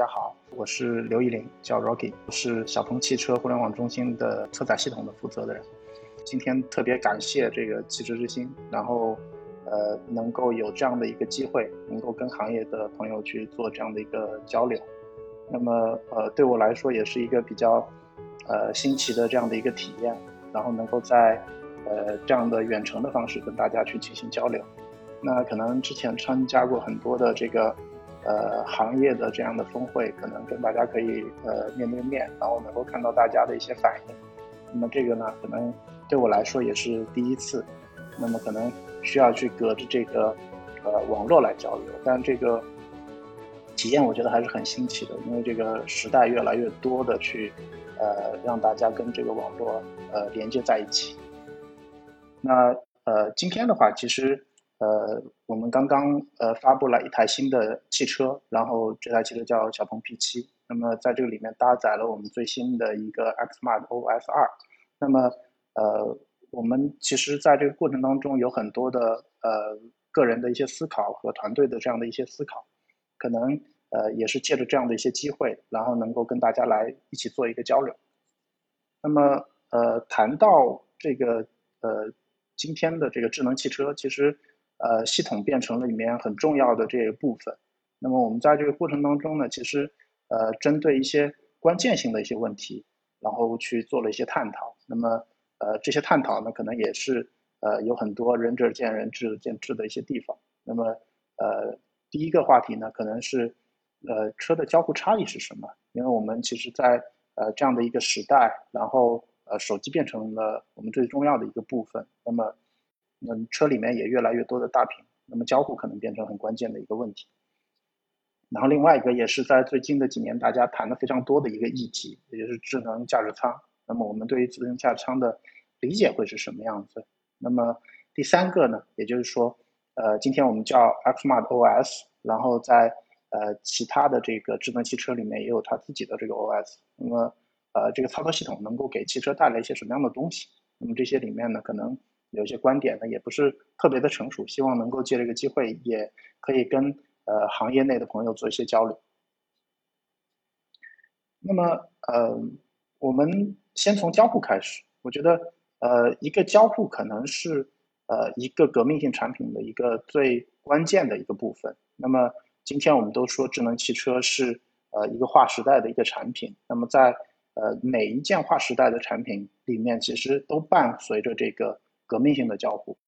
大家好，我是刘一林，叫 Rocky，是小鹏汽车互联网中心的车载系统的负责的人。今天特别感谢这个汽车之星，然后呃能够有这样的一个机会，能够跟行业的朋友去做这样的一个交流。那么呃对我来说也是一个比较呃新奇的这样的一个体验，然后能够在呃这样的远程的方式跟大家去进行交流。那可能之前参加过很多的这个。呃，行业的这样的峰会，可能跟大家可以呃面对面，然后能够看到大家的一些反应。那么这个呢，可能对我来说也是第一次。那么可能需要去隔着这个呃网络来交流，但这个体验我觉得还是很新奇的，因为这个时代越来越多的去呃让大家跟这个网络呃连接在一起。那呃今天的话，其实。呃，我们刚刚呃发布了一台新的汽车，然后这台汽车叫小鹏 P7。那么在这个里面搭载了我们最新的一个 XMart OS 2。那么呃，我们其实在这个过程当中有很多的呃个人的一些思考和团队的这样的一些思考，可能呃也是借着这样的一些机会，然后能够跟大家来一起做一个交流。那么呃，谈到这个呃今天的这个智能汽车，其实。呃，系统变成了里面很重要的这一部分。那么我们在这个过程当中呢，其实呃，针对一些关键性的一些问题，然后去做了一些探讨。那么呃，这些探讨呢，可能也是呃有很多仁者见仁，智者见智的一些地方。那么呃，第一个话题呢，可能是呃车的交互差异是什么？因为我们其实，在呃这样的一个时代，然后呃手机变成了我们最重要的一个部分。那么嗯，车里面也越来越多的大屏，那么交互可能变成很关键的一个问题。然后另外一个也是在最近的几年大家谈的非常多的一个议题，也就是智能驾驶舱。那么我们对于智能驾驶舱的理解会是什么样子？那么第三个呢，也就是说，呃，今天我们叫 XMart OS，然后在呃其他的这个智能汽车里面也有它自己的这个 OS。那么呃这个操作系统能够给汽车带来一些什么样的东西？那么这些里面呢，可能。有些观点呢，也不是特别的成熟，希望能够借这个机会，也可以跟呃行业内的朋友做一些交流。那么，呃，我们先从交互开始。我觉得，呃，一个交互可能是呃一个革命性产品的一个最关键的一个部分。那么，今天我们都说智能汽车是呃一个划时代的一个产品。那么，在呃每一件划时代的产品里面，其实都伴随着这个。革命性的交互，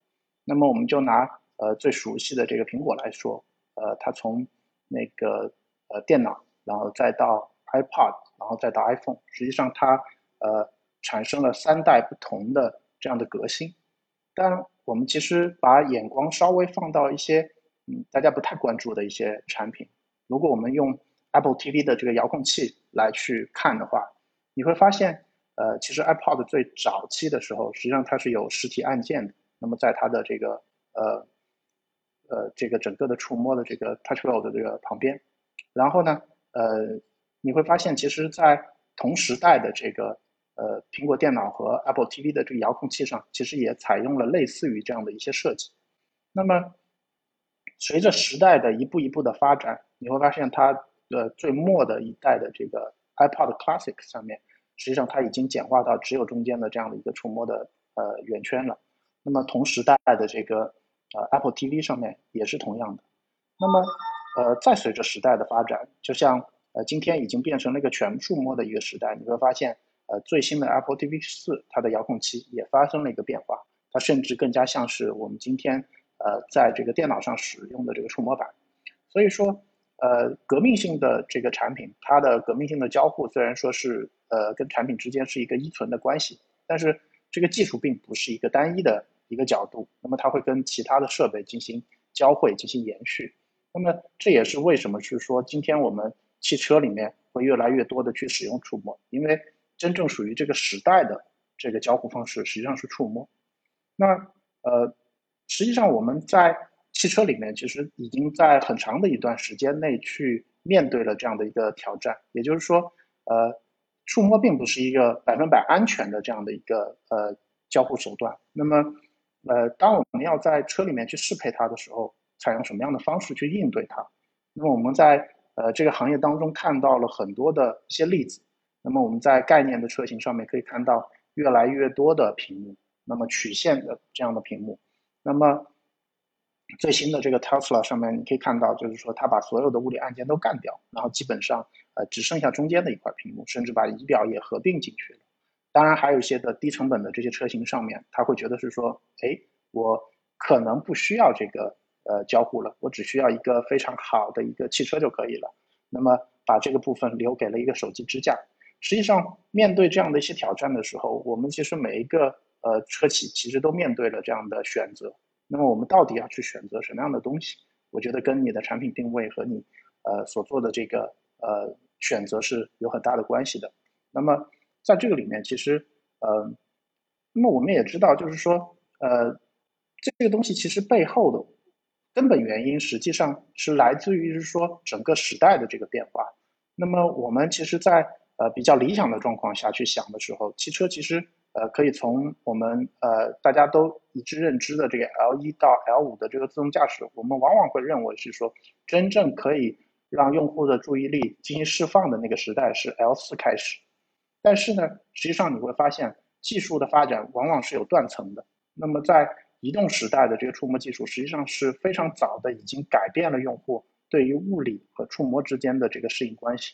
那么我们就拿呃最熟悉的这个苹果来说，呃，它从那个呃电脑，然后再到 iPad，然后再到 iPhone，实际上它呃产生了三代不同的这样的革新。但我们其实把眼光稍微放到一些嗯大家不太关注的一些产品，如果我们用 Apple TV 的这个遥控器来去看的话，你会发现。呃，其实 iPod 最早期的时候，实际上它是有实体按键的。那么在它的这个呃呃这个整个的触摸的这个 Touch Roll 的这个旁边，然后呢，呃，你会发现，其实，在同时代的这个呃苹果电脑和 Apple TV 的这个遥控器上，其实也采用了类似于这样的一些设计。那么随着时代的一步一步的发展，你会发现它的最末的一代的这个 iPod Classic 上面。实际上，它已经简化到只有中间的这样的一个触摸的呃圆圈了。那么同时代的这个呃 Apple TV 上面也是同样的。那么呃，再随着时代的发展，就像呃今天已经变成了一个全触摸的一个时代，你会发现呃最新的 Apple TV 四它的遥控器也发生了一个变化，它甚至更加像是我们今天呃在这个电脑上使用的这个触摸板。所以说。呃，革命性的这个产品，它的革命性的交互虽然说是呃跟产品之间是一个依存的关系，但是这个技术并不是一个单一的一个角度，那么它会跟其他的设备进行交汇、进行延续。那么这也是为什么是说今天我们汽车里面会越来越多的去使用触摸，因为真正属于这个时代的这个交互方式实际上是触摸。那呃，实际上我们在汽车里面其实已经在很长的一段时间内去面对了这样的一个挑战，也就是说，呃，触摸并不是一个百分百安全的这样的一个呃交互手段。那么，呃，当我们要在车里面去适配它的时候，采用什么样的方式去应对它？那么我们在呃这个行业当中看到了很多的一些例子。那么我们在概念的车型上面可以看到越来越多的屏幕，那么曲线的这样的屏幕。那么最新的这个 Tesla 上面你可以看到，就是说它把所有的物理按键都干掉，然后基本上呃只剩下中间的一块屏幕，甚至把仪表也合并进去了。当然还有一些的低成本的这些车型上面，他会觉得是说，哎，我可能不需要这个呃交互了，我只需要一个非常好的一个汽车就可以了。那么把这个部分留给了一个手机支架。实际上，面对这样的一些挑战的时候，我们其实每一个呃车企其实都面对了这样的选择。那么我们到底要去选择什么样的东西？我觉得跟你的产品定位和你呃所做的这个呃选择是有很大的关系的。那么在这个里面，其实呃，那么我们也知道，就是说呃这个东西其实背后的根本原因，实际上是来自于是说整个时代的这个变化。那么我们其实，在呃，比较理想的状况下去想的时候，汽车其实呃可以从我们呃大家都一致认知的这个 L 一到 L 五的这个自动驾驶，我们往往会认为是说真正可以让用户的注意力进行释放的那个时代是 L 四开始。但是呢，实际上你会发现技术的发展往往是有断层的。那么在移动时代的这个触摸技术实际上是非常早的，已经改变了用户对于物理和触摸之间的这个适应关系。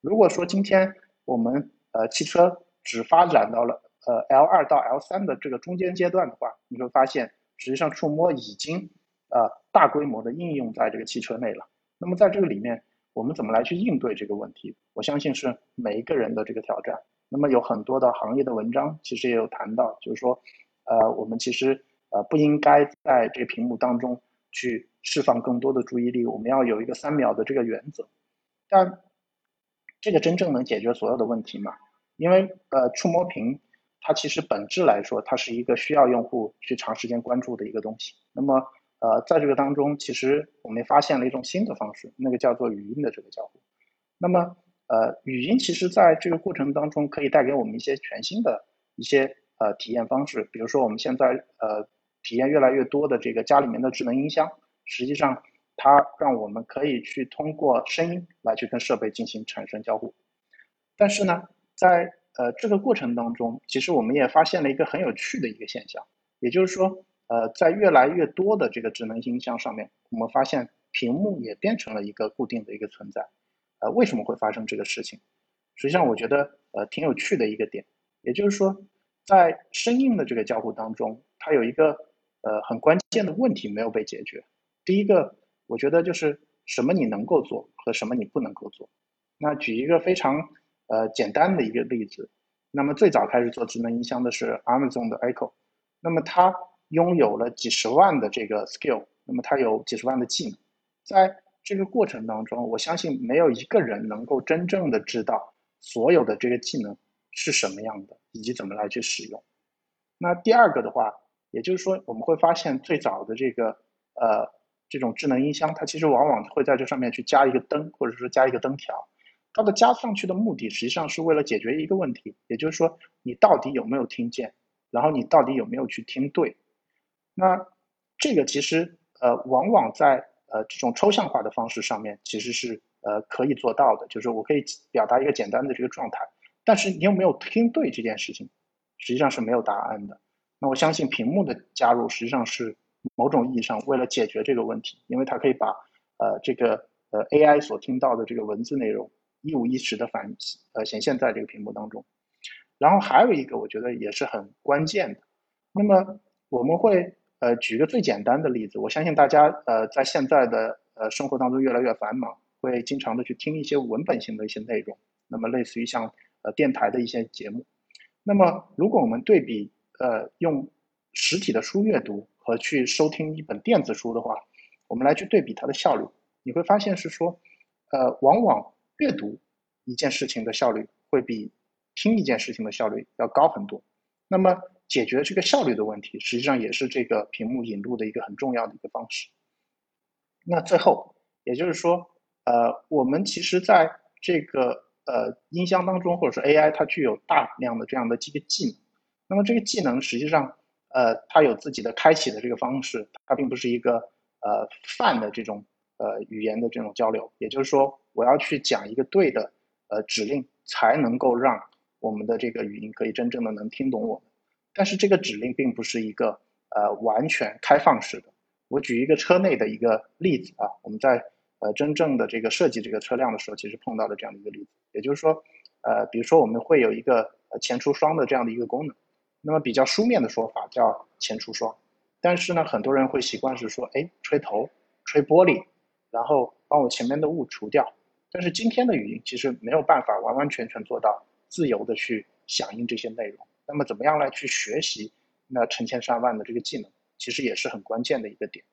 如果说今天我们呃汽车只发展到了呃 L 二到 L 三的这个中间阶段的话，你会发现实际上触摸已经呃大规模的应用在这个汽车内了。那么在这个里面，我们怎么来去应对这个问题？我相信是每一个人的这个挑战。那么有很多的行业的文章其实也有谈到，就是说呃我们其实呃不应该在这个屏幕当中去释放更多的注意力，我们要有一个三秒的这个原则。但这个真正能解决所有的问题吗？因为呃，触摸屏它其实本质来说，它是一个需要用户去长时间关注的一个东西。那么呃，在这个当中，其实我们发现了一种新的方式，那个叫做语音的这个交互。那么呃，语音其实在这个过程当中可以带给我们一些全新的一些呃体验方式。比如说我们现在呃体验越来越多的这个家里面的智能音箱，实际上。它让我们可以去通过声音来去跟设备进行产生交互，但是呢，在呃这个过程当中，其实我们也发现了一个很有趣的一个现象，也就是说，呃，在越来越多的这个智能音箱上面，我们发现屏幕也变成了一个固定的一个存在。呃，为什么会发生这个事情？实际上，我觉得呃挺有趣的一个点，也就是说，在声音的这个交互当中，它有一个呃很关键的问题没有被解决。第一个。我觉得就是什么你能够做和什么你不能够做。那举一个非常呃简单的一个例子，那么最早开始做智能音箱的是 Amazon 的 Echo，那么它拥有了几十万的这个 skill，那么它有几十万的技能，在这个过程当中，我相信没有一个人能够真正的知道所有的这个技能是什么样的，以及怎么来去使用。那第二个的话，也就是说我们会发现最早的这个呃。这种智能音箱，它其实往往会在这上面去加一个灯，或者说加一个灯条。它的加上去的目的，实际上是为了解决一个问题，也就是说，你到底有没有听见，然后你到底有没有去听对。那这个其实呃，往往在呃这种抽象化的方式上面，其实是呃可以做到的，就是我可以表达一个简单的这个状态。但是你有没有听对这件事情，实际上是没有答案的。那我相信屏幕的加入，实际上是。某种意义上，为了解决这个问题，因为它可以把呃这个呃 AI 所听到的这个文字内容一五一十的反呃显现在这个屏幕当中。然后还有一个，我觉得也是很关键的。那么我们会呃举个最简单的例子，我相信大家呃在现在的呃生活当中越来越繁忙，会经常的去听一些文本性的一些内容。那么类似于像呃电台的一些节目。那么如果我们对比呃用实体的书阅读。和去收听一本电子书的话，我们来去对比它的效率，你会发现是说，呃，往往阅读一件事情的效率会比听一件事情的效率要高很多。那么解决这个效率的问题，实际上也是这个屏幕引入的一个很重要的一个方式。那最后，也就是说，呃，我们其实在这个呃音箱当中，或者说 AI，它具有大量的这样的这个技能。那么这个技能实际上。呃，它有自己的开启的这个方式，它并不是一个呃泛的这种呃语言的这种交流。也就是说，我要去讲一个对的呃指令，才能够让我们的这个语音可以真正的能听懂我们。但是这个指令并不是一个呃完全开放式的。我举一个车内的一个例子啊，我们在呃真正的这个设计这个车辆的时候，其实碰到了这样的一个例子，也就是说，呃，比如说我们会有一个前出双的这样的一个功能，那么比较书面的说法叫前出双，但是呢，很多人会习惯是说，哎，吹头，吹玻璃，然后帮我前面的雾除掉。但是今天的语音其实没有办法完完全全做到自由的去响应这些内容。那么怎么样来去学习那成千上万的这个技能，其实也是很关键的一个点。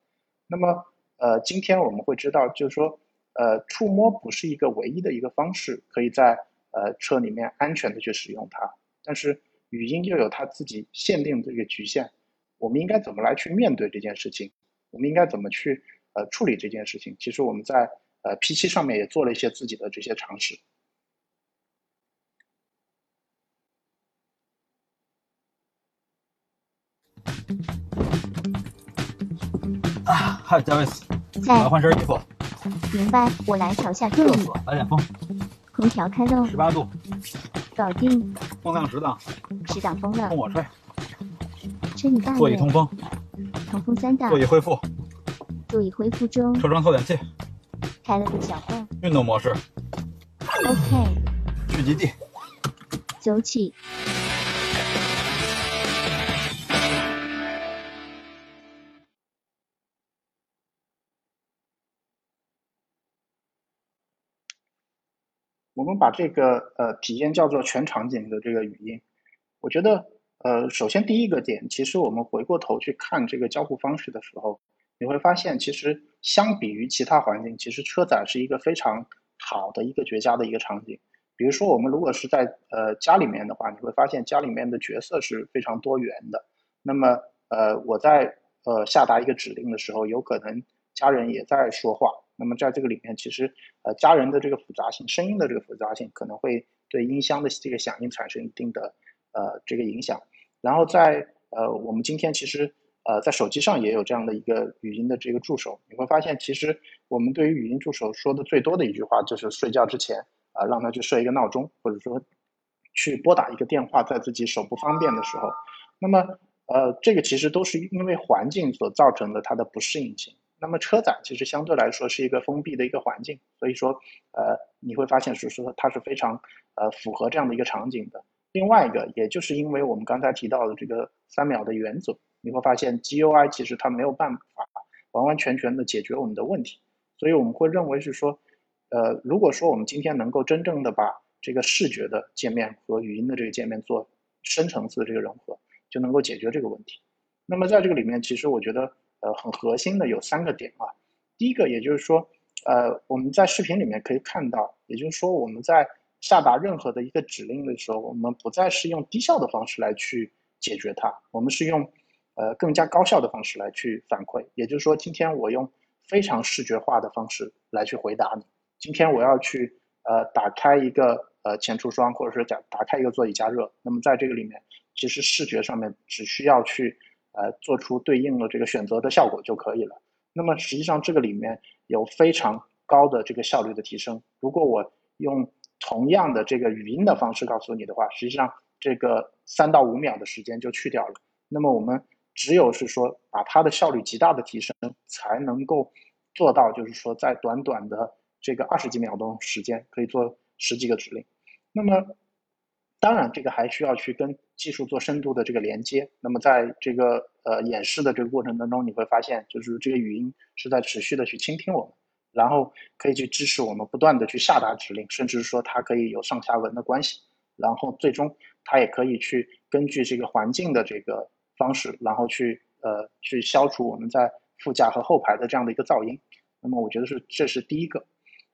那么呃，今天我们会知道，就是说呃，触摸不是一个唯一的一个方式，可以在呃车里面安全的去使用它。但是语音又有它自己限定的一个局限，我们应该怎么来去面对这件事情？我们应该怎么去呃处理这件事情？其实我们在呃 P7 上面也做了一些自己的这些尝试。啊，嗨，加维斯，我要换身衣服。明白，我来调下座椅。来点风。空调开喽。十八度。搞定。风量十档。十档风了。跟我吹。吹你大爷。座椅通风。通风三档。座椅恢复。座椅恢复中。车窗透点气。开了个小缝。运动模式。OK。聚集地。走起。我们把这个呃体验叫做全场景的这个语音，我觉得呃首先第一个点，其实我们回过头去看这个交互方式的时候，你会发现其实相比于其他环境，其实车载是一个非常好的一个绝佳的一个场景。比如说我们如果是在呃家里面的话，你会发现家里面的角色是非常多元的。那么呃我在呃下达一个指令的时候，有可能家人也在说话。那么在这个里面，其实呃家人的这个复杂性，声音的这个复杂性，可能会对音箱的这个响应产生一定的呃这个影响。然后在呃我们今天其实呃在手机上也有这样的一个语音的这个助手，你会发现其实我们对于语音助手说的最多的一句话就是睡觉之前啊让他去设一个闹钟，或者说去拨打一个电话，在自己手不方便的时候。那么呃这个其实都是因为环境所造成的它的不适应性。那么车载其实相对来说是一个封闭的一个环境，所以说，呃，你会发现是说它是非常呃符合这样的一个场景的。另外一个，也就是因为我们刚才提到的这个三秒的原则，你会发现 GUI 其实它没有办法完完全全的解决我们的问题，所以我们会认为是说，呃，如果说我们今天能够真正的把这个视觉的界面和语音的这个界面做深层次的这个融合，就能够解决这个问题。那么在这个里面，其实我觉得。呃，很核心的有三个点啊。第一个，也就是说，呃，我们在视频里面可以看到，也就是说，我们在下达任何的一个指令的时候，我们不再是用低效的方式来去解决它，我们是用呃更加高效的方式来去反馈。也就是说，今天我用非常视觉化的方式来去回答你。今天我要去呃打开一个呃前出双，或者说打打开一个座椅加热。那么在这个里面，其实视觉上面只需要去。呃，做出对应的这个选择的效果就可以了。那么实际上这个里面有非常高的这个效率的提升。如果我用同样的这个语音的方式告诉你的话，实际上这个三到五秒的时间就去掉了。那么我们只有是说把它的效率极大的提升，才能够做到就是说在短短的这个二十几秒钟时间可以做十几个指令。那么当然，这个还需要去跟技术做深度的这个连接。那么，在这个呃演示的这个过程当中，你会发现，就是这个语音是在持续的去倾听我们，然后可以去支持我们不断的去下达指令，甚至说它可以有上下文的关系。然后最终它也可以去根据这个环境的这个方式，然后去呃去消除我们在副驾和后排的这样的一个噪音。那么我觉得是这是第一个。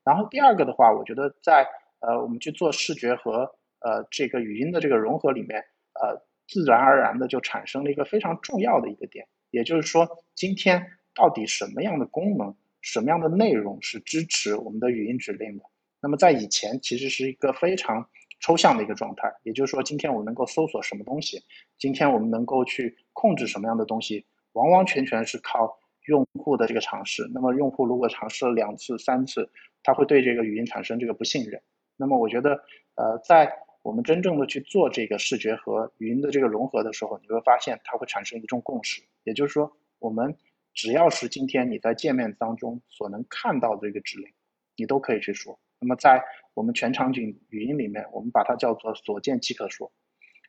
然后第二个的话，我觉得在呃我们去做视觉和呃，这个语音的这个融合里面，呃，自然而然的就产生了一个非常重要的一个点，也就是说，今天到底什么样的功能、什么样的内容是支持我们的语音指令的？那么在以前其实是一个非常抽象的一个状态，也就是说，今天我们能够搜索什么东西，今天我们能够去控制什么样的东西，完完全全是靠用户的这个尝试。那么用户如果尝试了两次、三次，他会对这个语音产生这个不信任。那么我觉得，呃，在我们真正的去做这个视觉和语音的这个融合的时候，你会发现它会产生一种共识，也就是说，我们只要是今天你在界面当中所能看到的这个指令，你都可以去说。那么在我们全场景语音里面，我们把它叫做所见即可说。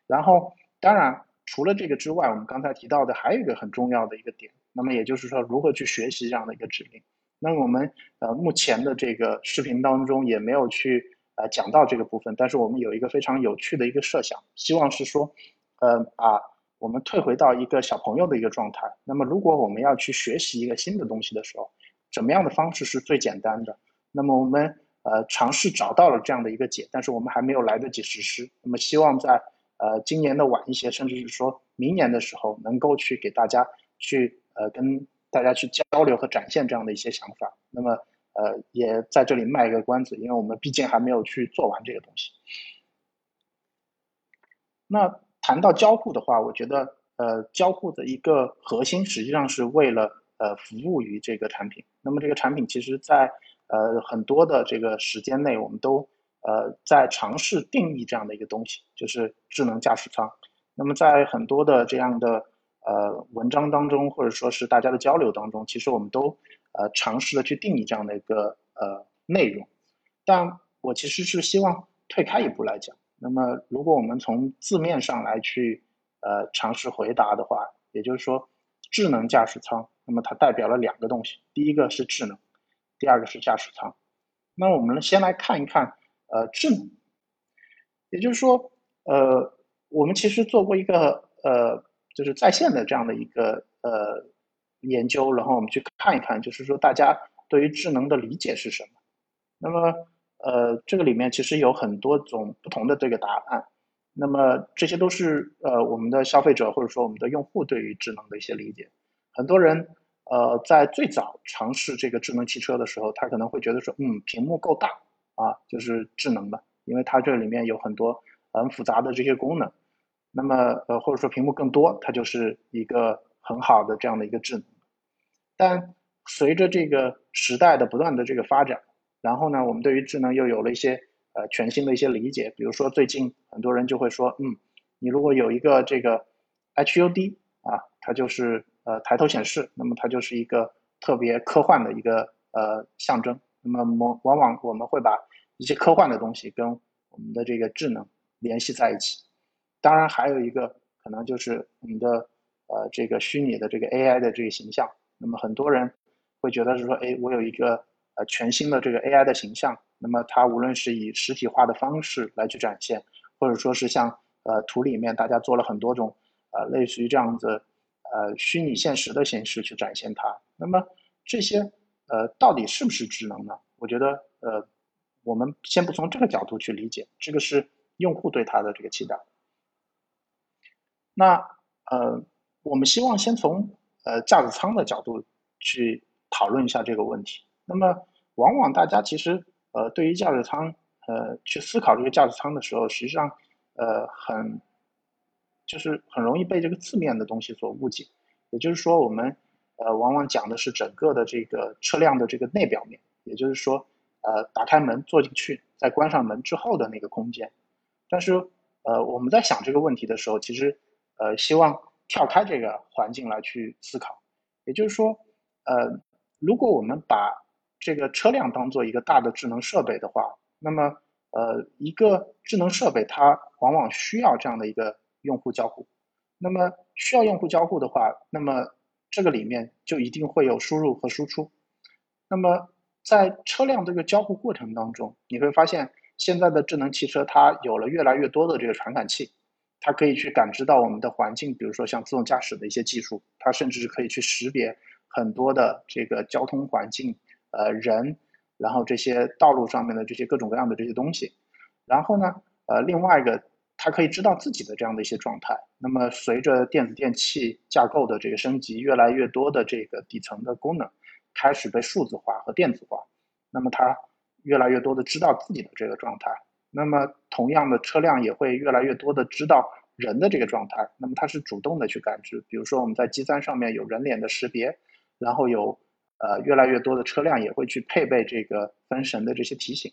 然后，当然除了这个之外，我们刚才提到的还有一个很重要的一个点，那么也就是说，如何去学习这样的一个指令。那我们呃目前的这个视频当中也没有去呃讲到这个部分，但是我们有一个非常有趣的一个设想，希望是说，呃把我们退回到一个小朋友的一个状态。那么如果我们要去学习一个新的东西的时候，怎么样的方式是最简单的？那么我们呃尝试找到了这样的一个解，但是我们还没有来得及实施。那么希望在呃今年的晚一些，甚至是说明年的时候，能够去给大家去呃跟。大家去交流和展现这样的一些想法，那么呃也在这里卖一个关子，因为我们毕竟还没有去做完这个东西。那谈到交互的话，我觉得呃交互的一个核心实际上是为了呃服务于这个产品。那么这个产品其实在呃很多的这个时间内，我们都呃在尝试定义这样的一个东西，就是智能驾驶舱。那么在很多的这样的。呃，文章当中或者说是大家的交流当中，其实我们都呃尝试的去定义这样的一个呃内容，但我其实是希望退开一步来讲。那么，如果我们从字面上来去呃尝试回答的话，也就是说，智能驾驶舱，那么它代表了两个东西，第一个是智能，第二个是驾驶舱。那我们先来看一看呃智能，也就是说呃我们其实做过一个呃。就是在线的这样的一个呃研究，然后我们去看一看，就是说大家对于智能的理解是什么。那么呃这个里面其实有很多种不同的这个答案。那么这些都是呃我们的消费者或者说我们的用户对于智能的一些理解。很多人呃在最早尝试这个智能汽车的时候，他可能会觉得说，嗯，屏幕够大啊，就是智能的，因为它这里面有很多很复杂的这些功能。那么，呃，或者说屏幕更多，它就是一个很好的这样的一个智能。但随着这个时代的不断的这个发展，然后呢，我们对于智能又有了一些呃全新的一些理解。比如说，最近很多人就会说，嗯，你如果有一个这个 HUD 啊，它就是呃抬头显示，那么它就是一个特别科幻的一个呃象征。那么往往往我们会把一些科幻的东西跟我们的这个智能联系在一起。当然，还有一个可能就是我们的呃这个虚拟的这个 AI 的这个形象。那么很多人会觉得是说，哎，我有一个呃全新的这个 AI 的形象。那么它无论是以实体化的方式来去展现，或者说是像呃图里面大家做了很多种呃类似于这样子呃虚拟现实的形式去展现它。那么这些呃到底是不是智能呢？我觉得呃我们先不从这个角度去理解，这个是用户对它的这个期待。那呃，我们希望先从呃驾驶舱的角度去讨论一下这个问题。那么，往往大家其实呃对于驾驶舱呃去思考这个驾驶舱的时候，实际上呃很就是很容易被这个字面的东西所误解。也就是说，我们呃往往讲的是整个的这个车辆的这个内表面，也就是说呃打开门坐进去，再关上门之后的那个空间。但是呃我们在想这个问题的时候，其实呃，希望跳开这个环境来去思考，也就是说，呃，如果我们把这个车辆当做一个大的智能设备的话，那么，呃，一个智能设备它往往需要这样的一个用户交互，那么需要用户交互的话，那么这个里面就一定会有输入和输出，那么在车辆这个交互过程当中，你会发现现在的智能汽车它有了越来越多的这个传感器。它可以去感知到我们的环境，比如说像自动驾驶的一些技术，它甚至是可以去识别很多的这个交通环境，呃，人，然后这些道路上面的这些各种各样的这些东西。然后呢，呃，另外一个，它可以知道自己的这样的一些状态。那么随着电子电器架构的这个升级，越来越多的这个底层的功能开始被数字化和电子化，那么它越来越多的知道自己的这个状态。那么，同样的车辆也会越来越多的知道人的这个状态。那么它是主动的去感知，比如说我们在 G 三上面有人脸的识别，然后有呃，越来越多的车辆也会去配备这个分神的这些提醒。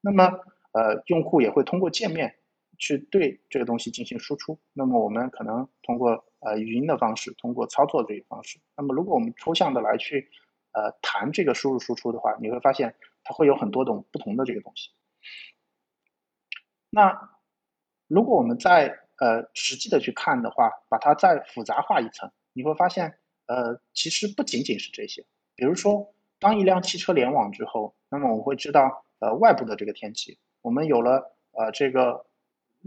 那么，呃，用户也会通过界面去对这个东西进行输出。那么，我们可能通过呃语音的方式，通过操作这个方式。那么，如果我们抽象的来去呃谈这个输入输出的话，你会发现它会有很多种不同的这个东西。那如果我们在呃实际的去看的话，把它再复杂化一层，你会发现，呃，其实不仅仅是这些。比如说，当一辆汽车联网之后，那么我们会知道，呃，外部的这个天气。我们有了呃这个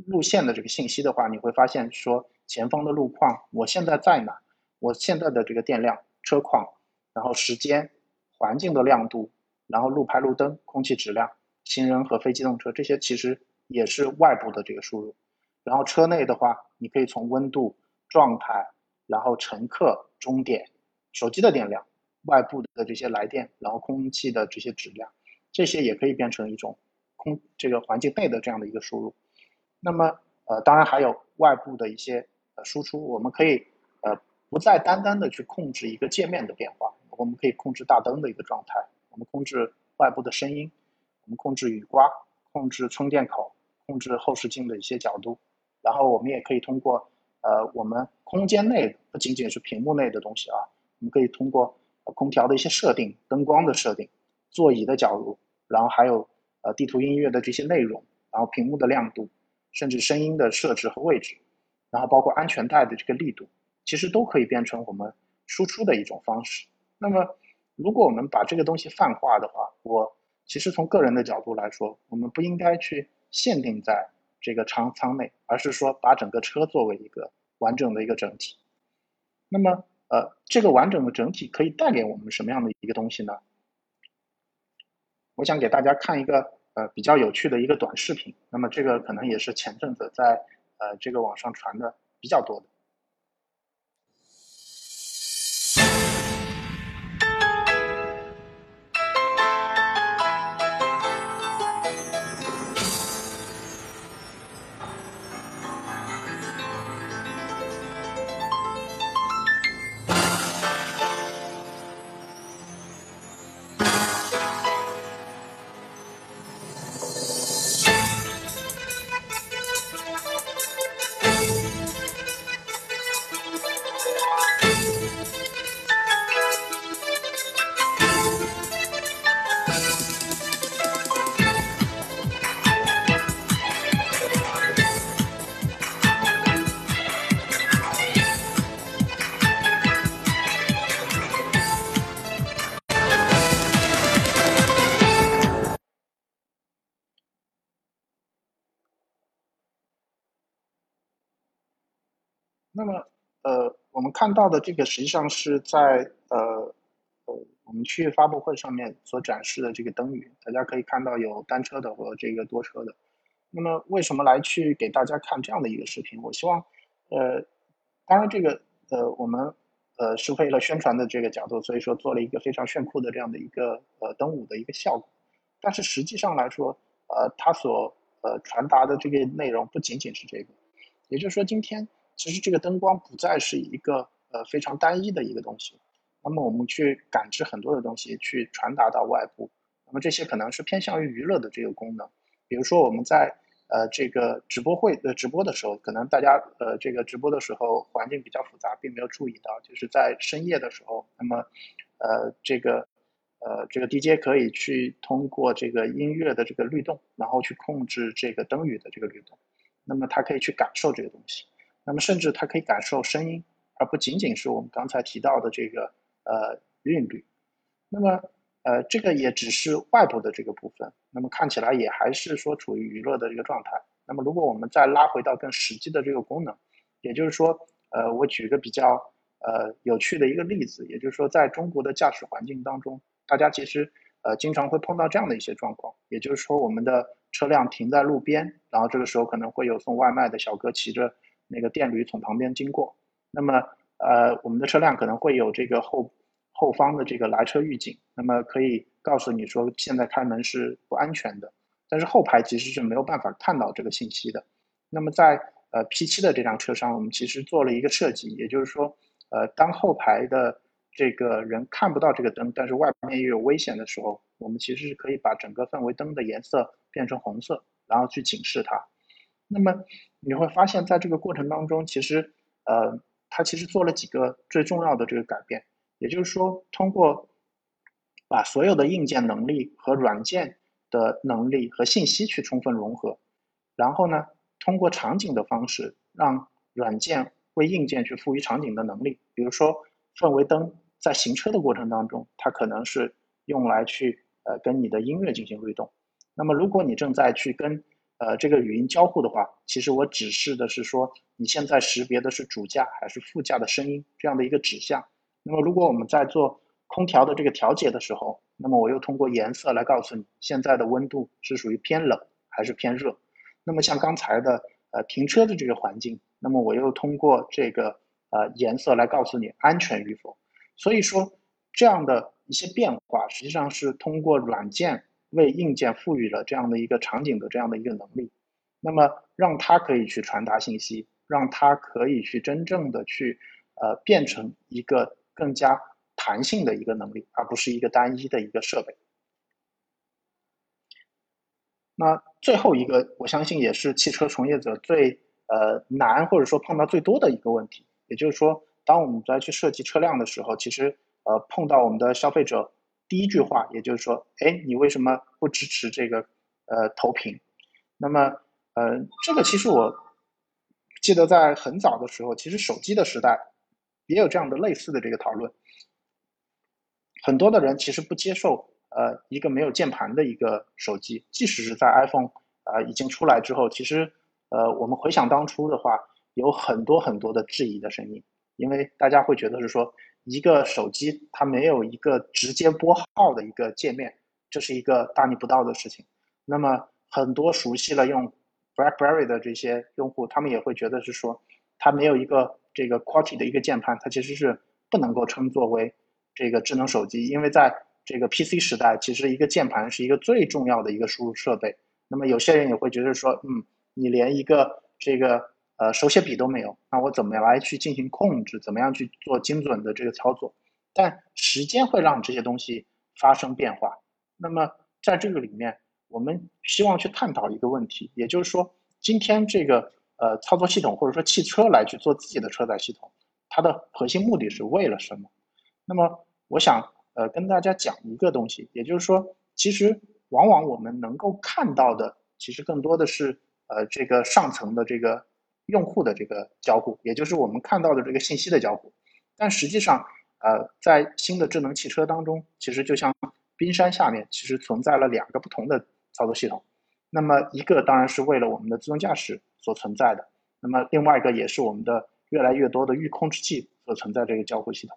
路线的这个信息的话，你会发现说前方的路况，我现在在哪，我现在的这个电量、车况，然后时间、环境的亮度，然后路牌、路灯、空气质量、行人和非机动车这些其实也是外部的这个输入。然后车内的话，你可以从温度、状态，然后乘客、终点、手机的电量。外部的这些来电，然后空气的这些质量，这些也可以变成一种空这个环境内的这样的一个输入。那么，呃，当然还有外部的一些呃输出，我们可以呃不再单单的去控制一个界面的变化，我们可以控制大灯的一个状态，我们控制外部的声音，我们控制雨刮，控制充电口，控制后视镜的一些角度，然后我们也可以通过呃我们空间内不仅仅是屏幕内的东西啊，我们可以通过。空调的一些设定、灯光的设定、座椅的角度，然后还有呃地图音乐的这些内容，然后屏幕的亮度，甚至声音的设置和位置，然后包括安全带的这个力度，其实都可以变成我们输出的一种方式。那么，如果我们把这个东西泛化的话，我其实从个人的角度来说，我们不应该去限定在这个长舱内，而是说把整个车作为一个完整的一个整体。那么。呃，这个完整的整体可以带给我们什么样的一个东西呢？我想给大家看一个呃比较有趣的一个短视频。那么这个可能也是前阵子在呃这个网上传的比较多的。看到的这个实际上是在呃呃我们区域发布会上面所展示的这个灯语，大家可以看到有单车的和这个多车的。那么，为什么来去给大家看这样的一个视频？我希望，呃，当然这个呃我们呃是为了宣传的这个角度，所以说做了一个非常炫酷的这样的一个呃灯舞的一个效果。但是实际上来说，呃，它所呃传达的这个内容不仅仅是这个，也就是说今天。其实这个灯光不再是一个呃非常单一的一个东西，那么我们去感知很多的东西，去传达到外部，那么这些可能是偏向于娱乐的这个功能，比如说我们在呃这个直播会呃直播的时候，可能大家呃这个直播的时候环境比较复杂，并没有注意到，就是在深夜的时候，那么呃这个呃这个 DJ 可以去通过这个音乐的这个律动，然后去控制这个灯语的这个律动，那么它可以去感受这个东西。那么，甚至它可以感受声音，而不仅仅是我们刚才提到的这个呃韵律。那么，呃，这个也只是外部的这个部分。那么看起来也还是说处于娱乐的这个状态。那么，如果我们再拉回到更实际的这个功能，也就是说，呃，我举一个比较呃有趣的一个例子，也就是说，在中国的驾驶环境当中，大家其实呃经常会碰到这样的一些状况，也就是说，我们的车辆停在路边，然后这个时候可能会有送外卖的小哥骑着。那个电驴从旁边经过，那么呃，我们的车辆可能会有这个后后方的这个来车预警，那么可以告诉你说现在开门是不安全的，但是后排其实是没有办法看到这个信息的。那么在呃 P7 的这辆车上，我们其实做了一个设计，也就是说，呃，当后排的这个人看不到这个灯，但是外面又有危险的时候，我们其实是可以把整个氛围灯的颜色变成红色，然后去警示它。那么你会发现在这个过程当中，其实呃，它其实做了几个最重要的这个改变，也就是说，通过把所有的硬件能力和软件的能力和信息去充分融合，然后呢，通过场景的方式让软件为硬件去赋予场景的能力，比如说氛围灯。在行车的过程当中，它可能是用来去呃跟你的音乐进行律动。那么如果你正在去跟呃这个语音交互的话，其实我指示的是说你现在识别的是主驾还是副驾的声音这样的一个指向。那么如果我们在做空调的这个调节的时候，那么我又通过颜色来告诉你现在的温度是属于偏冷还是偏热。那么像刚才的呃停车的这个环境，那么我又通过这个呃颜色来告诉你安全与否。所以说，这样的一些变化，实际上是通过软件为硬件赋予了这样的一个场景的这样的一个能力，那么让它可以去传达信息，让它可以去真正的去呃变成一个更加弹性的一个能力，而不是一个单一的一个设备。那最后一个，我相信也是汽车从业者最呃难或者说碰到最多的一个问题，也就是说。当我们在去设计车辆的时候，其实呃碰到我们的消费者第一句话，也就是说，哎，你为什么不支持这个呃投屏？那么呃这个其实我记得在很早的时候，其实手机的时代也有这样的类似的这个讨论。很多的人其实不接受呃一个没有键盘的一个手机，即使是在 iPhone 啊已经出来之后，其实呃我们回想当初的话，有很多很多的质疑的声音。因为大家会觉得是说，一个手机它没有一个直接拨号的一个界面，这是一个大逆不道的事情。那么很多熟悉了用 BlackBerry 的这些用户，他们也会觉得是说，它没有一个这个 QWERTY 的一个键盘，它其实是不能够称作为这个智能手机。因为在这个 PC 时代，其实一个键盘是一个最重要的一个输入设备。那么有些人也会觉得说，嗯，你连一个这个。呃，手写笔都没有，那我怎么来去进行控制？怎么样去做精准的这个操作？但时间会让这些东西发生变化。那么在这个里面，我们希望去探讨一个问题，也就是说，今天这个呃操作系统或者说汽车来去做自己的车载系统，它的核心目的是为了什么？那么我想呃跟大家讲一个东西，也就是说，其实往往我们能够看到的，其实更多的是呃这个上层的这个。用户的这个交互，也就是我们看到的这个信息的交互，但实际上，呃，在新的智能汽车当中，其实就像冰山下面，其实存在了两个不同的操作系统。那么一个当然是为了我们的自动驾驶所存在的，那么另外一个也是我们的越来越多的预控制器所存在这个交互系统。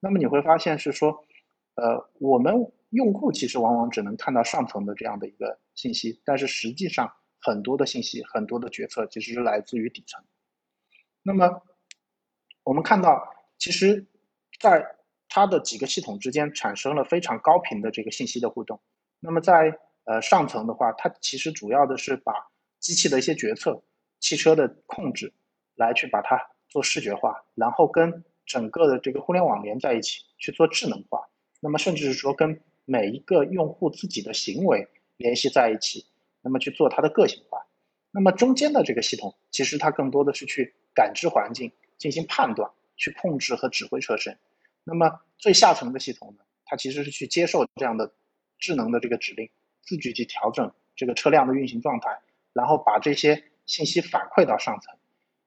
那么你会发现是说，呃，我们用户其实往往只能看到上层的这样的一个信息，但是实际上。很多的信息，很多的决策其实是来自于底层。那么，我们看到，其实，在它的几个系统之间产生了非常高频的这个信息的互动。那么，在呃上层的话，它其实主要的是把机器的一些决策、汽车的控制，来去把它做视觉化，然后跟整个的这个互联网连在一起去做智能化。那么，甚至是说跟每一个用户自己的行为联系在一起。那么去做它的个性化，那么中间的这个系统，其实它更多的是去感知环境、进行判断、去控制和指挥车身。那么最下层的系统呢，它其实是去接受这样的智能的这个指令，自己去调整这个车辆的运行状态，然后把这些信息反馈到上层。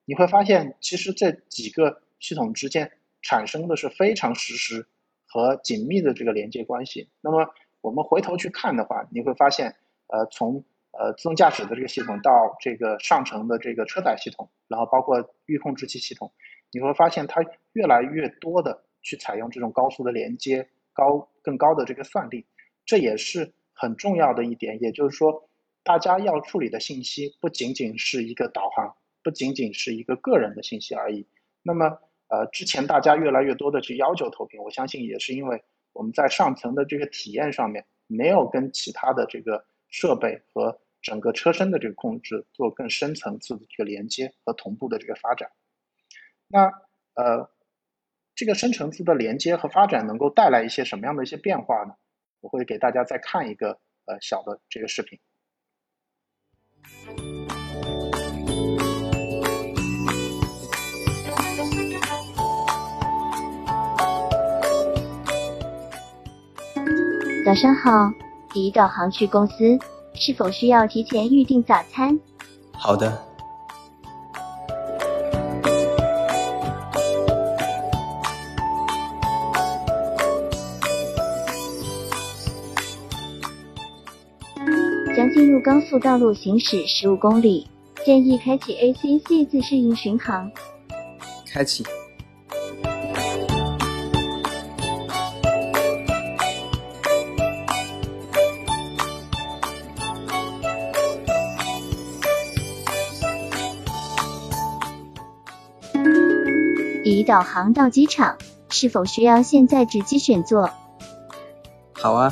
你会发现，其实这几个系统之间产生的是非常实时和紧密的这个连接关系。那么我们回头去看的话，你会发现，呃，从呃，自动驾驶的这个系统到这个上层的这个车载系统，然后包括预控制器系统，你会发现它越来越多的去采用这种高速的连接、高更高的这个算力，这也是很重要的一点。也就是说，大家要处理的信息不仅仅是一个导航，不仅仅是一个个人的信息而已。那么，呃，之前大家越来越多的去要求投屏，我相信也是因为我们在上层的这个体验上面没有跟其他的这个设备和整个车身的这个控制做更深层次的这个连接和同步的这个发展。那呃，这个深层次的连接和发展能够带来一些什么样的一些变化呢？我会给大家再看一个呃小的这个视频。早上好，第一导航去公司，是否需要提前预订早餐？好的。将进入高速道路行驶十五公里，建议开启 ACC 自适应巡航。开启。导航到机场，是否需要现在直接选座？好啊。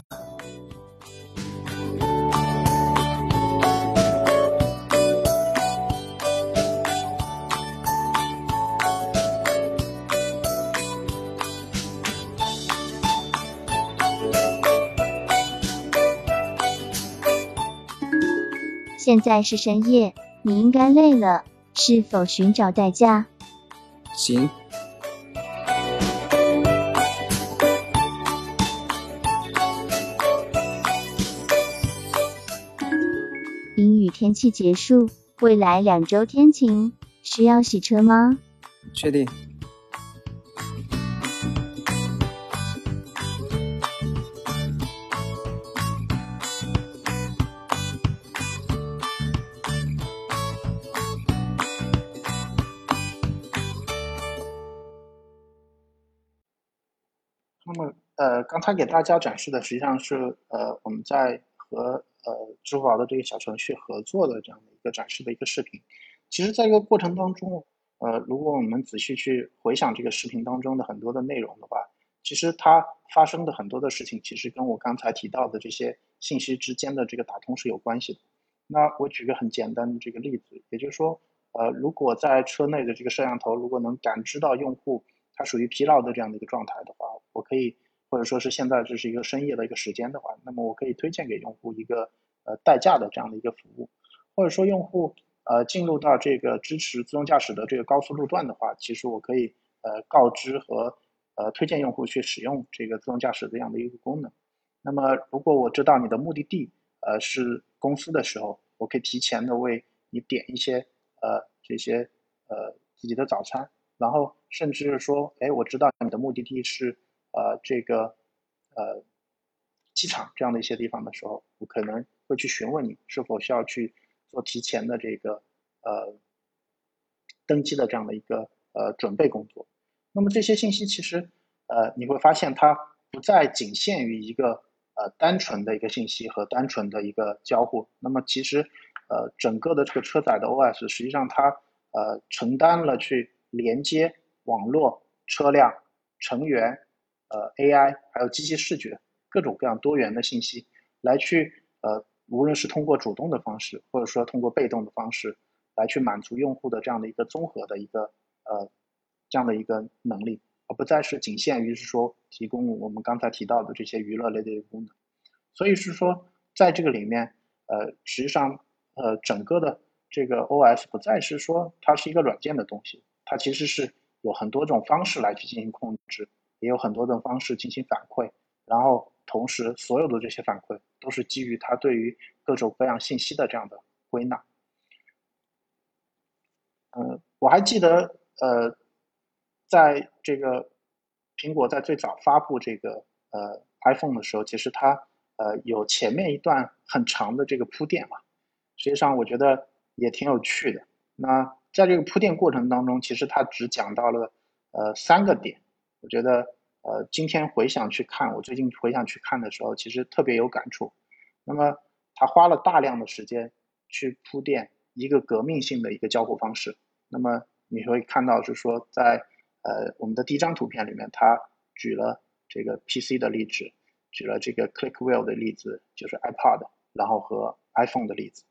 现在是深夜，你应该累了，是否寻找代驾？行。气结束，未来两周天晴，需要洗车吗？确定。那么，呃，刚才给大家展示的实际上是，呃，我们在和呃支付宝的这个小程序合作的这样的一个展示的一个视频。其实，在这个过程当中，呃，如果我们仔细去回想这个视频当中的很多的内容的话，其实它发生的很多的事情，其实跟我刚才提到的这些信息之间的这个打通是有关系的。那我举个很简单的这个例子，也就是说，呃，如果在车内的这个摄像头如果能感知到用户它属于疲劳的这样的一个状态的话，我可以，或者说是现在这是一个深夜的一个时间的话，那么我可以推荐给用户一个呃代驾的这样的一个服务，或者说用户呃进入到这个支持自动驾驶的这个高速路段的话，其实我可以呃告知和呃推荐用户去使用这个自动驾驶这样的一个功能。那么如果我知道你的目的地呃是公司的时候，我可以提前的为你点一些呃这些呃自己的早餐，然后甚至说，哎，我知道你的目的地是。这个呃，机场这样的一些地方的时候，我可能会去询问你是否需要去做提前的这个呃登机的这样的一个呃准备工作。那么这些信息其实呃你会发现它不再仅限于一个呃单纯的一个信息和单纯的一个交互。那么其实呃整个的这个车载的 OS 实际上它呃承担了去连接网络、车辆、成员。呃，AI 还有机器视觉，各种各样多元的信息，来去呃，无论是通过主动的方式，或者说通过被动的方式，来去满足用户的这样的一个综合的一个呃这样的一个能力，而不再是仅限于是说提供我们刚才提到的这些娱乐类的一个功能。所以是说，在这个里面，呃，实际上呃，整个的这个 OS 不再是说它是一个软件的东西，它其实是有很多种方式来去进行控制。也有很多的方式进行反馈，然后同时所有的这些反馈都是基于它对于各种各样信息的这样的归纳。嗯，我还记得，呃，在这个苹果在最早发布这个呃 iPhone 的时候，其实它呃有前面一段很长的这个铺垫嘛，实际上我觉得也挺有趣的。那在这个铺垫过程当中，其实它只讲到了呃三个点。我觉得，呃，今天回想去看，我最近回想去看的时候，其实特别有感触。那么，他花了大量的时间去铺垫一个革命性的一个交互方式。那么，你会看到，就是说，在呃我们的第一张图片里面，他举了这个 PC 的例子，举了这个 Click Wheel 的例子，就是 iPod，然后和 iPhone 的例子。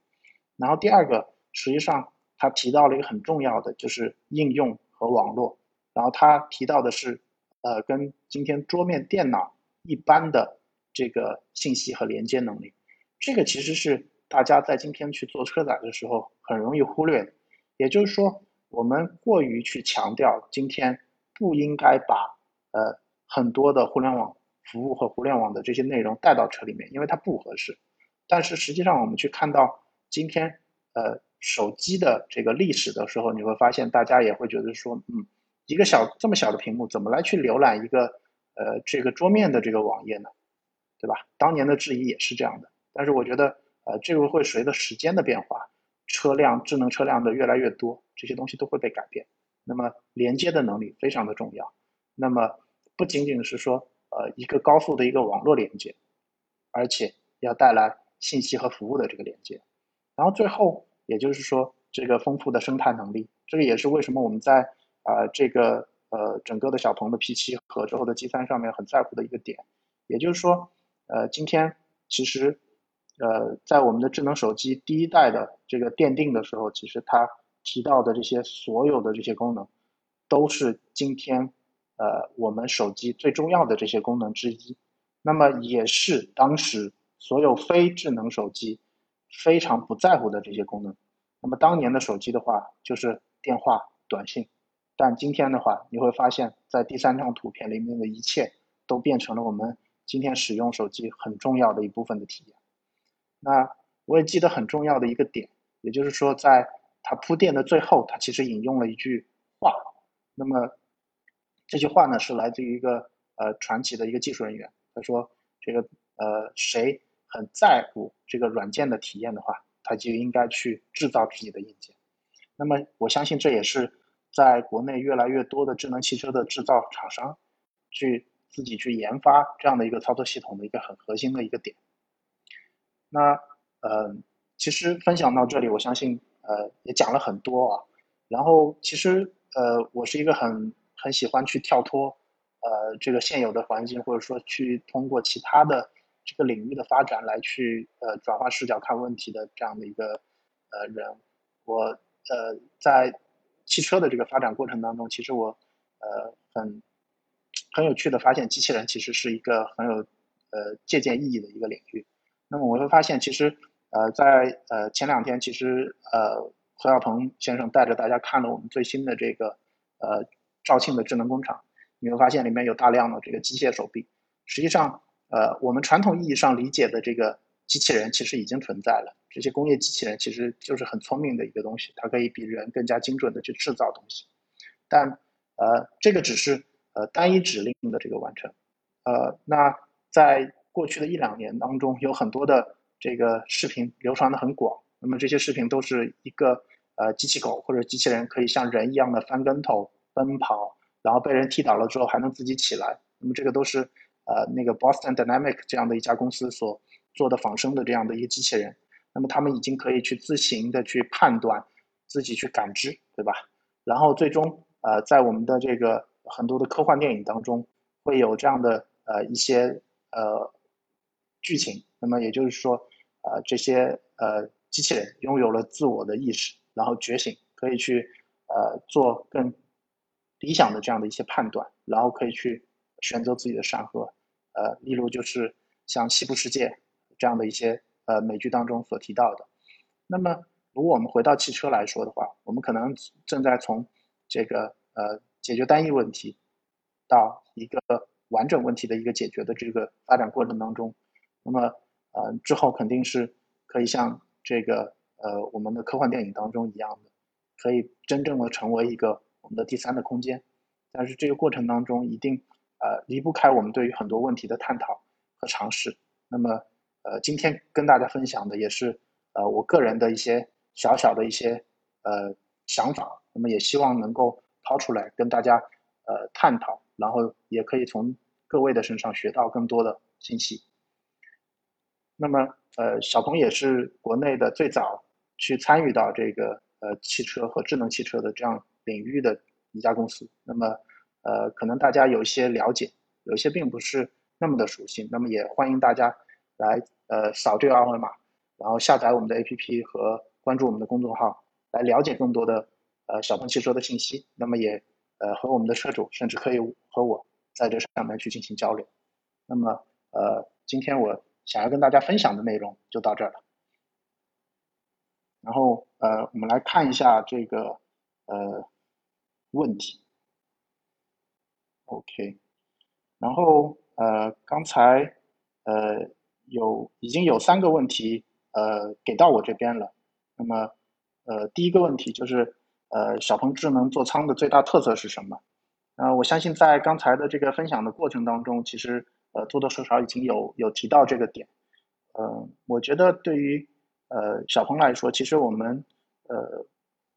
然后第二个，实际上他提到了一个很重要的，就是应用和网络。然后他提到的是。呃跟今天桌面电脑一般的这个信息和连接能力，这个其实是大家在今天去做车载的时候很容易忽略的。也就是说，我们过于去强调今天不应该把呃很多的互联网服务和互联网的这些内容带到车里面，因为它不合适。但是实际上，我们去看到今天呃手机的这个历史的时候，你会发现大家也会觉得说，嗯，一个小这么小的屏幕，怎么来去浏览一个呃这个桌面的这个网页呢？对吧？当年的质疑也是这样的。但是我觉得呃这个会随着时间的变化，车辆智能车辆的越来越多，这些东西都会被改变。那么连接的能力非常的重要。那么不仅仅是说呃一个高速的一个网络连接，而且要带来。信息和服务的这个连接，然后最后也就是说这个丰富的生态能力，这个也是为什么我们在啊这个呃整个的小鹏的 P7 和之后的 G3 上面很在乎的一个点，也就是说呃今天其实呃在我们的智能手机第一代的这个奠定的时候，其实它提到的这些所有的这些功能，都是今天呃我们手机最重要的这些功能之一，那么也是当时。所有非智能手机非常不在乎的这些功能，那么当年的手机的话就是电话、短信，但今天的话你会发现在第三张图片里面的一切都变成了我们今天使用手机很重要的一部分的体验。那我也记得很重要的一个点，也就是说在它铺垫的最后，它其实引用了一句话，那么这句话呢是来自于一个呃传奇的一个技术人员，他说这个呃谁。很在乎这个软件的体验的话，他就应该去制造自己的硬件。那么，我相信这也是在国内越来越多的智能汽车的制造厂商去自己去研发这样的一个操作系统的一个很核心的一个点。那呃，其实分享到这里，我相信呃也讲了很多啊。然后，其实呃，我是一个很很喜欢去跳脱呃这个现有的环境，或者说去通过其他的。这个领域的发展来去呃转化视角看问题的这样的一个呃人，我呃在汽车的这个发展过程当中，其实我呃很很有趣的发现，机器人其实是一个很有呃借鉴意义的一个领域。那么我会发现，其实呃在呃前两天，其实呃何小鹏先生带着大家看了我们最新的这个呃肇庆的智能工厂，你会发现里面有大量的这个机械手臂，实际上。呃，我们传统意义上理解的这个机器人其实已经存在了。这些工业机器人其实就是很聪明的一个东西，它可以比人更加精准的去制造东西。但呃，这个只是呃单一指令的这个完成。呃，那在过去的一两年当中，有很多的这个视频流传的很广。那么这些视频都是一个呃机器狗或者机器人可以像人一样的翻跟头、奔跑，然后被人踢倒了之后还能自己起来。那么这个都是。呃，那个 Boston Dynamic 这样的一家公司所做的仿生的这样的一个机器人，那么他们已经可以去自行的去判断，自己去感知，对吧？然后最终，呃，在我们的这个很多的科幻电影当中，会有这样的呃一些呃剧情。那么也就是说，呃，这些呃机器人拥有了自我的意识，然后觉醒，可以去呃做更理想的这样的一些判断，然后可以去。选择自己的善恶，呃，例如就是像《西部世界》这样的一些呃美剧当中所提到的。那么，如果我们回到汽车来说的话，我们可能正在从这个呃解决单一问题到一个完整问题的一个解决的这个发展过程当中。那么，呃，之后肯定是可以像这个呃我们的科幻电影当中一样的，可以真正的成为一个我们的第三的空间。但是这个过程当中一定。呃，离不开我们对于很多问题的探讨和尝试。那么，呃，今天跟大家分享的也是呃我个人的一些小小的一些呃想法。那么也希望能够抛出来跟大家呃探讨，然后也可以从各位的身上学到更多的信息。那么，呃，小鹏也是国内的最早去参与到这个呃汽车和智能汽车的这样领域的一家公司。那么。呃，可能大家有一些了解，有些并不是那么的熟悉，那么也欢迎大家来呃扫这个二维码，然后下载我们的 APP 和关注我们的公众号，来了解更多的呃小鹏汽车的信息。那么也呃和我们的车主，甚至可以和我在这上面去进行交流。那么呃，今天我想要跟大家分享的内容就到这儿了。然后呃，我们来看一下这个呃问题。OK，然后呃，刚才呃有已经有三个问题呃给到我这边了。那么呃第一个问题就是呃小鹏智能座舱的最大特色是什么？呃，我相信在刚才的这个分享的过程当中，其实呃多多少少已经有有提到这个点。呃，我觉得对于呃小鹏来说，其实我们呃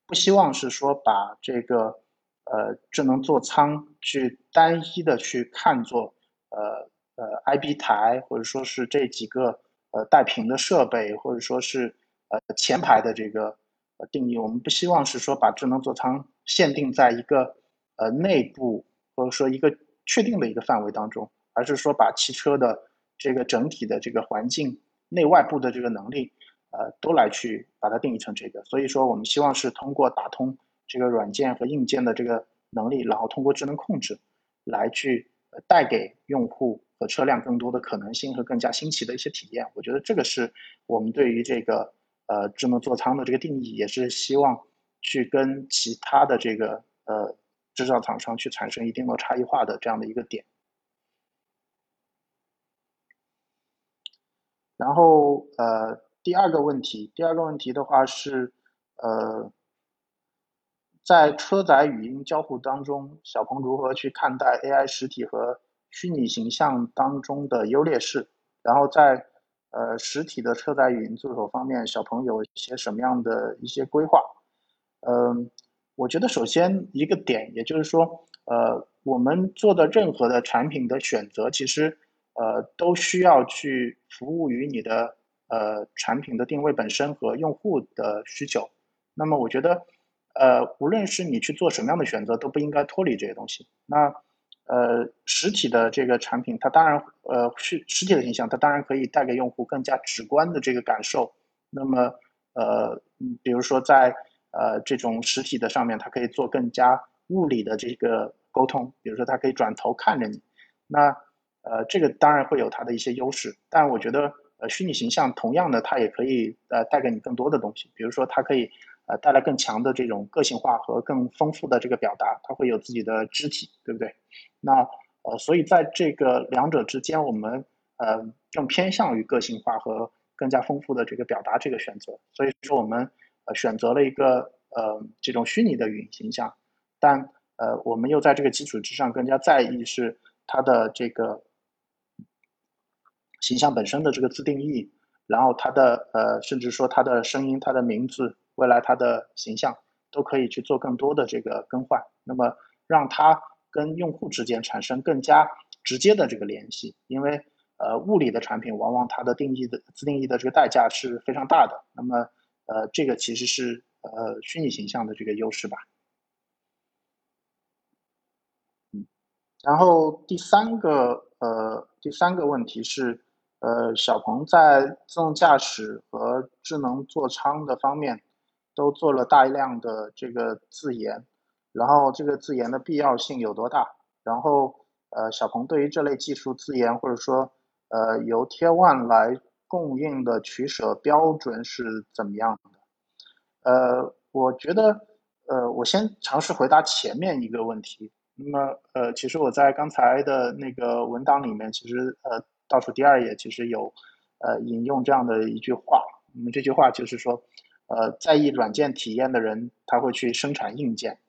不希望是说把这个。呃，智能座舱去单一的去看作呃呃 IB 台，或者说是这几个呃带屏的设备，或者说是呃前排的这个呃定义，我们不希望是说把智能座舱限定在一个呃内部或者说一个确定的一个范围当中，而是说把汽车的这个整体的这个环境内外部的这个能力呃都来去把它定义成这个。所以说，我们希望是通过打通。这个软件和硬件的这个能力，然后通过智能控制来去带给用户和车辆更多的可能性和更加新奇的一些体验。我觉得这个是我们对于这个呃智能座舱的这个定义，也是希望去跟其他的这个呃制造厂商去产生一定的差异化的这样的一个点。然后呃第二个问题，第二个问题的话是呃。在车载语音交互当中，小鹏如何去看待 AI 实体和虚拟形象当中的优劣势？然后在呃实体的车载语音助手方面，小鹏有一些什么样的一些规划？嗯，我觉得首先一个点，也就是说，呃，我们做的任何的产品的选择，其实呃都需要去服务于你的呃产品的定位本身和用户的需求。那么我觉得。呃，无论是你去做什么样的选择，都不应该脱离这些东西。那，呃，实体的这个产品，它当然，呃，是实体的形象，它当然可以带给用户更加直观的这个感受。那么，呃，比如说在呃这种实体的上面，它可以做更加物理的这个沟通，比如说它可以转头看着你。那，呃，这个当然会有它的一些优势，但我觉得，呃，虚拟形象同样的，它也可以呃带给你更多的东西，比如说它可以。呃，带来更强的这种个性化和更丰富的这个表达，它会有自己的肢体，对不对？那呃，所以在这个两者之间，我们呃更偏向于个性化和更加丰富的这个表达这个选择。所以说，我们呃选择了一个呃这种虚拟的语音形象，但呃我们又在这个基础之上更加在意是它的这个形象本身的这个自定义，然后它的呃甚至说它的声音、它的名字。未来它的形象都可以去做更多的这个更换，那么让它跟用户之间产生更加直接的这个联系，因为呃物理的产品往往它的定义的自定义的这个代价是非常大的，那么呃这个其实是呃虚拟形象的这个优势吧。嗯，然后第三个呃第三个问题是呃小鹏在自动驾驶和智能座舱的方面。都做了大量的这个自研，然后这个自研的必要性有多大？然后呃，小鹏对于这类技术自研或者说呃由 Tier One 来供应的取舍标准是怎么样的？呃，我觉得呃，我先尝试回答前面一个问题。那么呃，其实我在刚才的那个文档里面，其实呃倒数第二页其实有呃引用这样的一句话。那么这句话就是说。呃，在意软件体验的人，他会去生产硬件。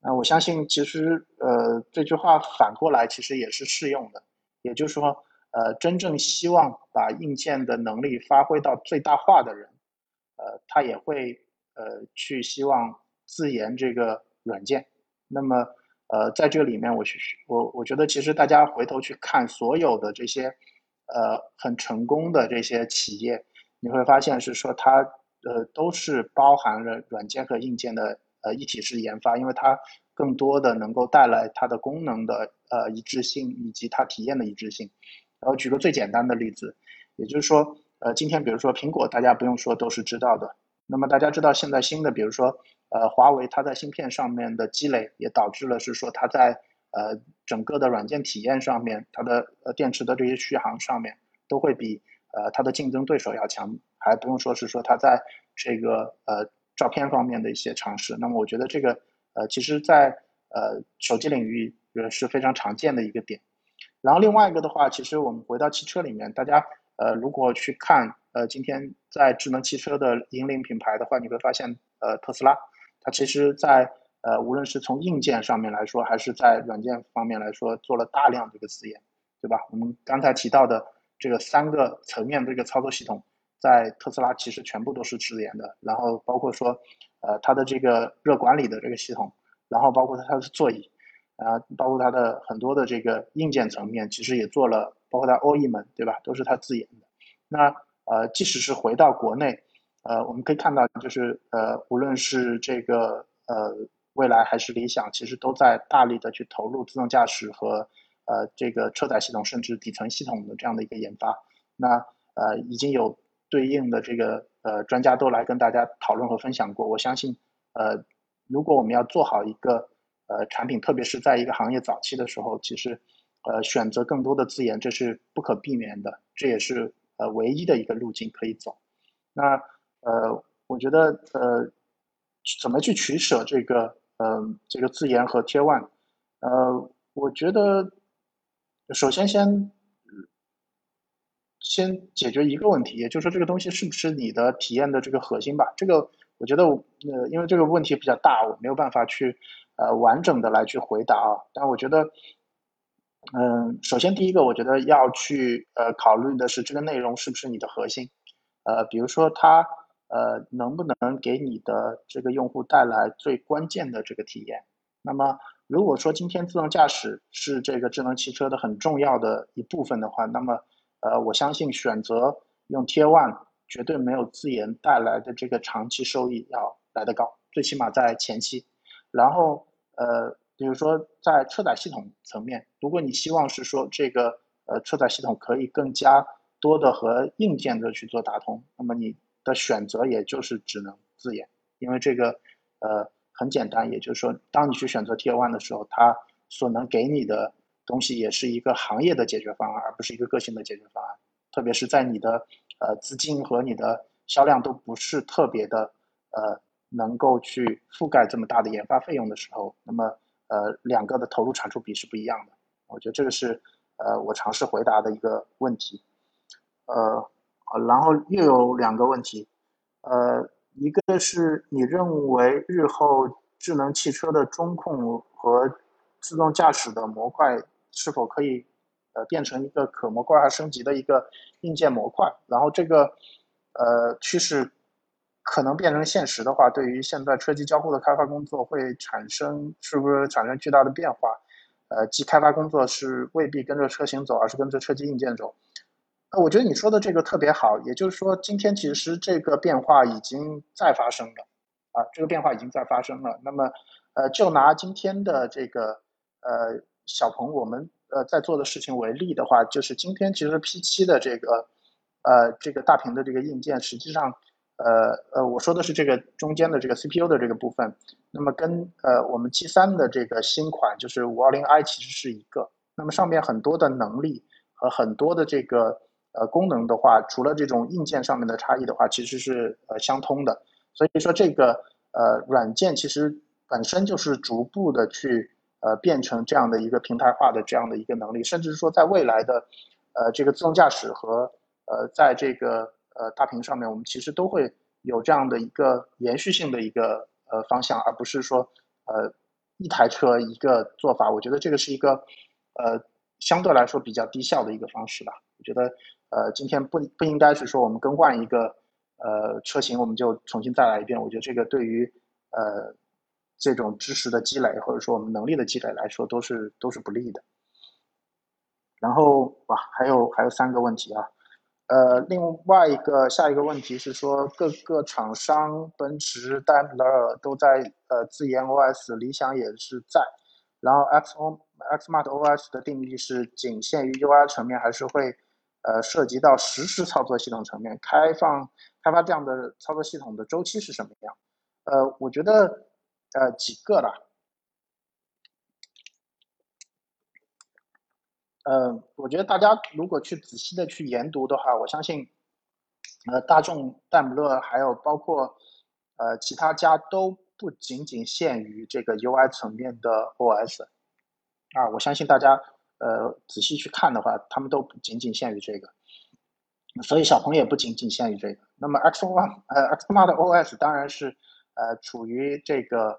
那我相信，其实呃，这句话反过来其实也是适用的。也就是说，呃，真正希望把硬件的能力发挥到最大化的人，呃，他也会呃去希望自研这个软件。那么，呃，在这里面，我去我我觉得，其实大家回头去看所有的这些呃很成功的这些企业，你会发现是说它。呃，都是包含了软件和硬件的呃一体式研发，因为它更多的能够带来它的功能的呃一致性以及它体验的一致性。然后举个最简单的例子，也就是说，呃，今天比如说苹果，大家不用说都是知道的。那么大家知道现在新的，比如说呃华为，它在芯片上面的积累也导致了是说它在呃整个的软件体验上面，它的呃电池的这些续航上面都会比呃它的竞争对手要强，还不用说是说它在这个呃照片方面的一些尝试。那么我觉得这个呃其实在呃手机领域也是非常常见的一个点。然后另外一个的话，其实我们回到汽车里面，大家呃如果去看呃今天在智能汽车的引领品牌的话，你会发现呃特斯拉，它其实在呃无论是从硬件上面来说，还是在软件方面来说，做了大量这个自研，对吧？我们刚才提到的这个三个层面的这个操作系统，在特斯拉其实全部都是自研的，然后包括说呃它的这个热管理的这个系统，然后包括它的座椅。啊，包括它的很多的这个硬件层面，其实也做了，包括它 OE 门，对吧？都是它自研的。那呃，即使是回到国内，呃，我们可以看到，就是呃，无论是这个呃未来还是理想，其实都在大力的去投入自动驾驶和呃这个车载系统，甚至底层系统的这样的一个研发。那呃，已经有对应的这个呃专家都来跟大家讨论和分享过。我相信，呃，如果我们要做好一个。呃，产品特别是在一个行业早期的时候，其实，呃，选择更多的资源，这是不可避免的，这也是呃唯一的一个路径可以走。那呃，我觉得呃，怎么去取舍这个呃这个自研和贴 One？呃，我觉得首先先先解决一个问题，也就是说这个东西是不是你的体验的这个核心吧？这个我觉得呃，因为这个问题比较大，我没有办法去。呃，完整的来去回答啊，但我觉得，嗯，首先第一个，我觉得要去呃考虑的是这个内容是不是你的核心，呃，比如说它呃能不能给你的这个用户带来最关键的这个体验。那么如果说今天自动驾驶是这个智能汽车的很重要的一部分的话，那么呃我相信选择用 Tier One 绝对没有自研带来的这个长期收益要来得高，最起码在前期。然后，呃，比如说在车载系统层面，如果你希望是说这个呃车载系统可以更加多的和硬件的去做打通，那么你的选择也就是只能自研，因为这个呃很简单，也就是说，当你去选择 Tier One 的时候，它所能给你的东西也是一个行业的解决方案，而不是一个个性的解决方案。特别是在你的呃资金和你的销量都不是特别的呃。能够去覆盖这么大的研发费用的时候，那么呃两个的投入产出比是不一样的。我觉得这个是呃我尝试回答的一个问题。呃，然后又有两个问题，呃，一个是你认为日后智能汽车的中控和自动驾驶的模块是否可以呃变成一个可模块化升级的一个硬件模块？然后这个呃趋势。可能变成现实的话，对于现在车机交互的开发工作会产生是不是产生巨大的变化？呃，即开发工作是未必跟着车型走，而是跟着车机硬件走。呃，我觉得你说的这个特别好，也就是说，今天其实这个变化已经在发生了，啊，这个变化已经在发生了。那么，呃，就拿今天的这个呃小鹏我们呃在做的事情为例的话，就是今天其实 P7 的这个呃这个大屏的这个硬件，实际上。呃呃，我说的是这个中间的这个 CPU 的这个部分，那么跟呃我们 G3 的这个新款就是 520i 其实是一个，那么上面很多的能力和很多的这个呃功能的话，除了这种硬件上面的差异的话，其实是呃相通的。所以说这个呃软件其实本身就是逐步的去呃变成这样的一个平台化的这样的一个能力，甚至是说在未来的呃这个自动驾驶和呃在这个。呃，大屏上面我们其实都会有这样的一个延续性的一个呃方向，而不是说呃一台车一个做法。我觉得这个是一个呃相对来说比较低效的一个方式吧。我觉得呃今天不不应该是说我们更换一个呃车型我们就重新再来一遍。我觉得这个对于呃这种知识的积累或者说我们能力的积累来说都是都是不利的。然后哇，还有还有三个问题啊。呃，另外一个下一个问题是说，各个厂商，奔驰、戴姆勒都在呃自研 OS，理想也是在。然后 XO Xmart OS 的定义是仅限于 UI 层面，还是会呃涉及到实时操作系统层面？开放开发这样的操作系统的周期是什么样？呃，我觉得呃几个了？嗯，我觉得大家如果去仔细的去研读的话，我相信，呃，大众、戴姆勒还有包括呃其他家都不仅仅限于这个 UI 层面的 OS 啊，我相信大家呃仔细去看的话，他们都不仅仅限于这个，所以小鹏也不仅仅限于这个。那么 X One 呃 Xmart OS 当然是呃处于这个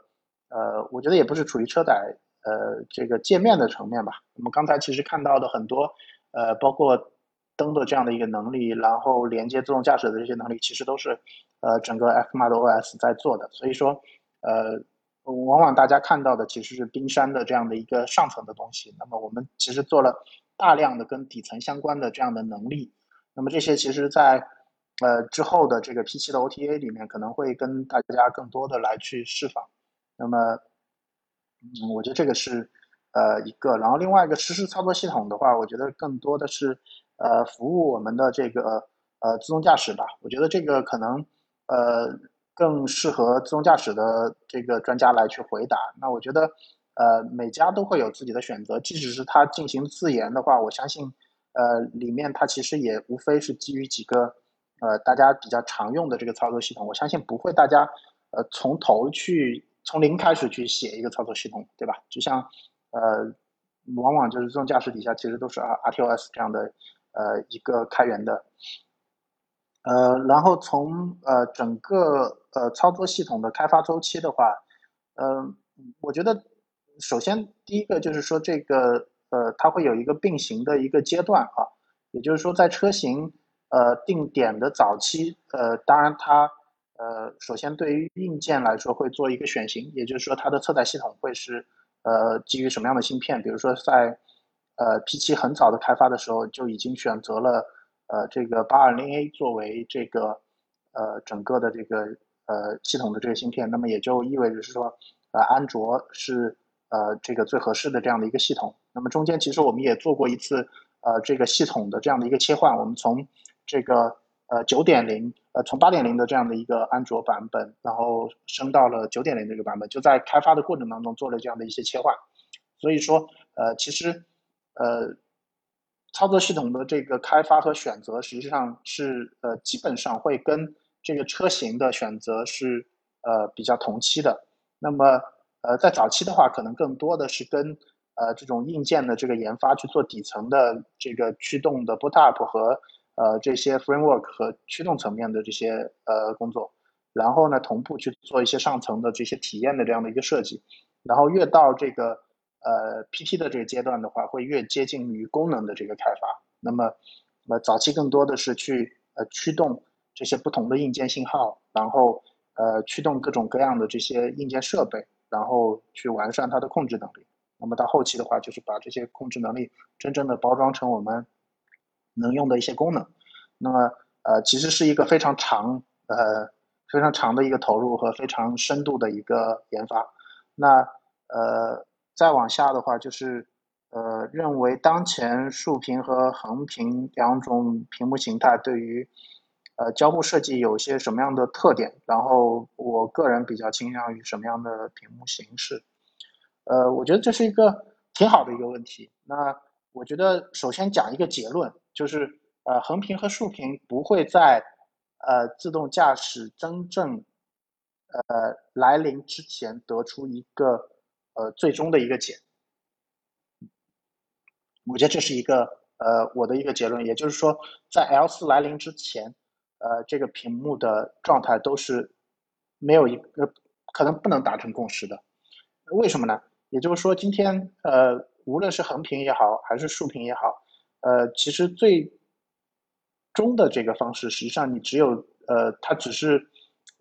呃，我觉得也不是处于车载。呃，这个界面的层面吧，我们刚才其实看到的很多，呃，包括灯的这样的一个能力，然后连接自动驾驶的这些能力，其实都是呃整个 Xmart OS 在做的。所以说，呃，往往大家看到的其实是冰山的这样的一个上层的东西。那么我们其实做了大量的跟底层相关的这样的能力。那么这些其实在呃之后的这个 P7 的 OTA 里面可能会跟大家更多的来去释放。那么。嗯，我觉得这个是，呃，一个，然后另外一个实时操作系统的话，我觉得更多的是，呃，服务我们的这个呃自动驾驶吧。我觉得这个可能，呃，更适合自动驾驶的这个专家来去回答。那我觉得，呃，每家都会有自己的选择，即使是它进行自研的话，我相信，呃，里面它其实也无非是基于几个，呃，大家比较常用的这个操作系统。我相信不会大家，呃，从头去。从零开始去写一个操作系统，对吧？就像，呃，往往就是自动驾驶底下其实都是 R R T O S 这样的，呃，一个开源的，呃，然后从呃整个呃操作系统的开发周期的话，嗯，我觉得首先第一个就是说这个呃它会有一个并行的一个阶段啊，也就是说在车型呃定点的早期，呃，当然它。呃，首先对于硬件来说，会做一个选型，也就是说它的车载系统会是呃基于什么样的芯片？比如说在呃 P7 很早的开发的时候就已经选择了呃这个 820A 作为这个呃整个的这个呃系统的这个芯片，那么也就意味着是说呃安卓是呃这个最合适的这样的一个系统。那么中间其实我们也做过一次呃这个系统的这样的一个切换，我们从这个。呃，九点零，呃，从八点零的这样的一个安卓版本，然后升到了九点零这个版本，就在开发的过程当中做了这样的一些切换。所以说，呃，其实，呃，操作系统的这个开发和选择，实际上是呃，基本上会跟这个车型的选择是呃比较同期的。那么，呃，在早期的话，可能更多的是跟呃这种硬件的这个研发去做底层的这个驱动的 boot up 和。呃，这些 framework 和驱动层面的这些呃工作，然后呢，同步去做一些上层的这些体验的这样的一个设计，然后越到这个呃 PT 的这个阶段的话，会越接近于功能的这个开发。那么，呃，早期更多的是去呃驱动这些不同的硬件信号，然后呃驱动各种各样的这些硬件设备，然后去完善它的控制能力。那么到后期的话，就是把这些控制能力真正的包装成我们。能用的一些功能，那么呃，其实是一个非常长呃非常长的一个投入和非常深度的一个研发。那呃再往下的话，就是呃认为当前竖屏和横屏两种屏幕形态对于呃交互设计有些什么样的特点，然后我个人比较倾向于什么样的屏幕形式。呃，我觉得这是一个挺好的一个问题。那我觉得首先讲一个结论。就是呃，横屏和竖屏不会在呃自动驾驶真正呃来临之前得出一个呃最终的一个解。我觉得这是一个呃我的一个结论，也就是说，在 L 四来临之前，呃，这个屏幕的状态都是没有一个可能不能达成共识的。为什么呢？也就是说，今天呃，无论是横屏也好，还是竖屏也好。呃，其实最终的这个方式，实际上你只有呃，它只是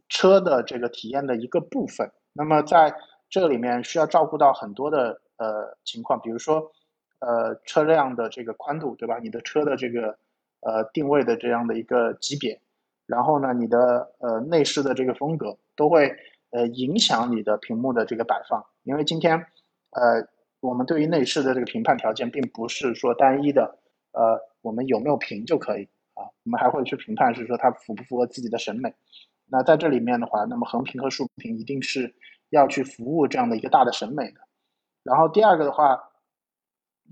车的这个体验的一个部分。那么在这里面需要照顾到很多的呃情况，比如说呃车辆的这个宽度，对吧？你的车的这个呃定位的这样的一个级别，然后呢，你的呃内饰的这个风格都会呃影响你的屏幕的这个摆放。因为今天呃我们对于内饰的这个评判条件，并不是说单一的。呃，我们有没有评就可以啊？我们还会去评判是说它符不符合自己的审美。那在这里面的话，那么横屏和竖屏一定是要去服务这样的一个大的审美的。然后第二个的话，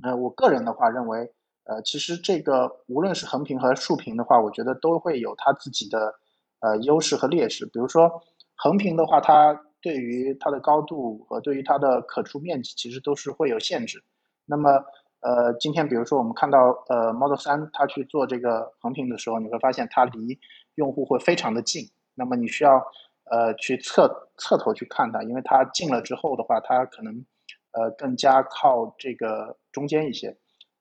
呃，我个人的话认为，呃，其实这个无论是横屏和竖屏的话，我觉得都会有它自己的呃优势和劣势。比如说横屏的话，它对于它的高度和对于它的可触面积，其实都是会有限制。那么，呃，今天比如说我们看到呃 Model 3它去做这个横屏的时候，你会发现它离用户会非常的近。那么你需要呃去侧侧头去看它，因为它近了之后的话，它可能呃更加靠这个中间一些。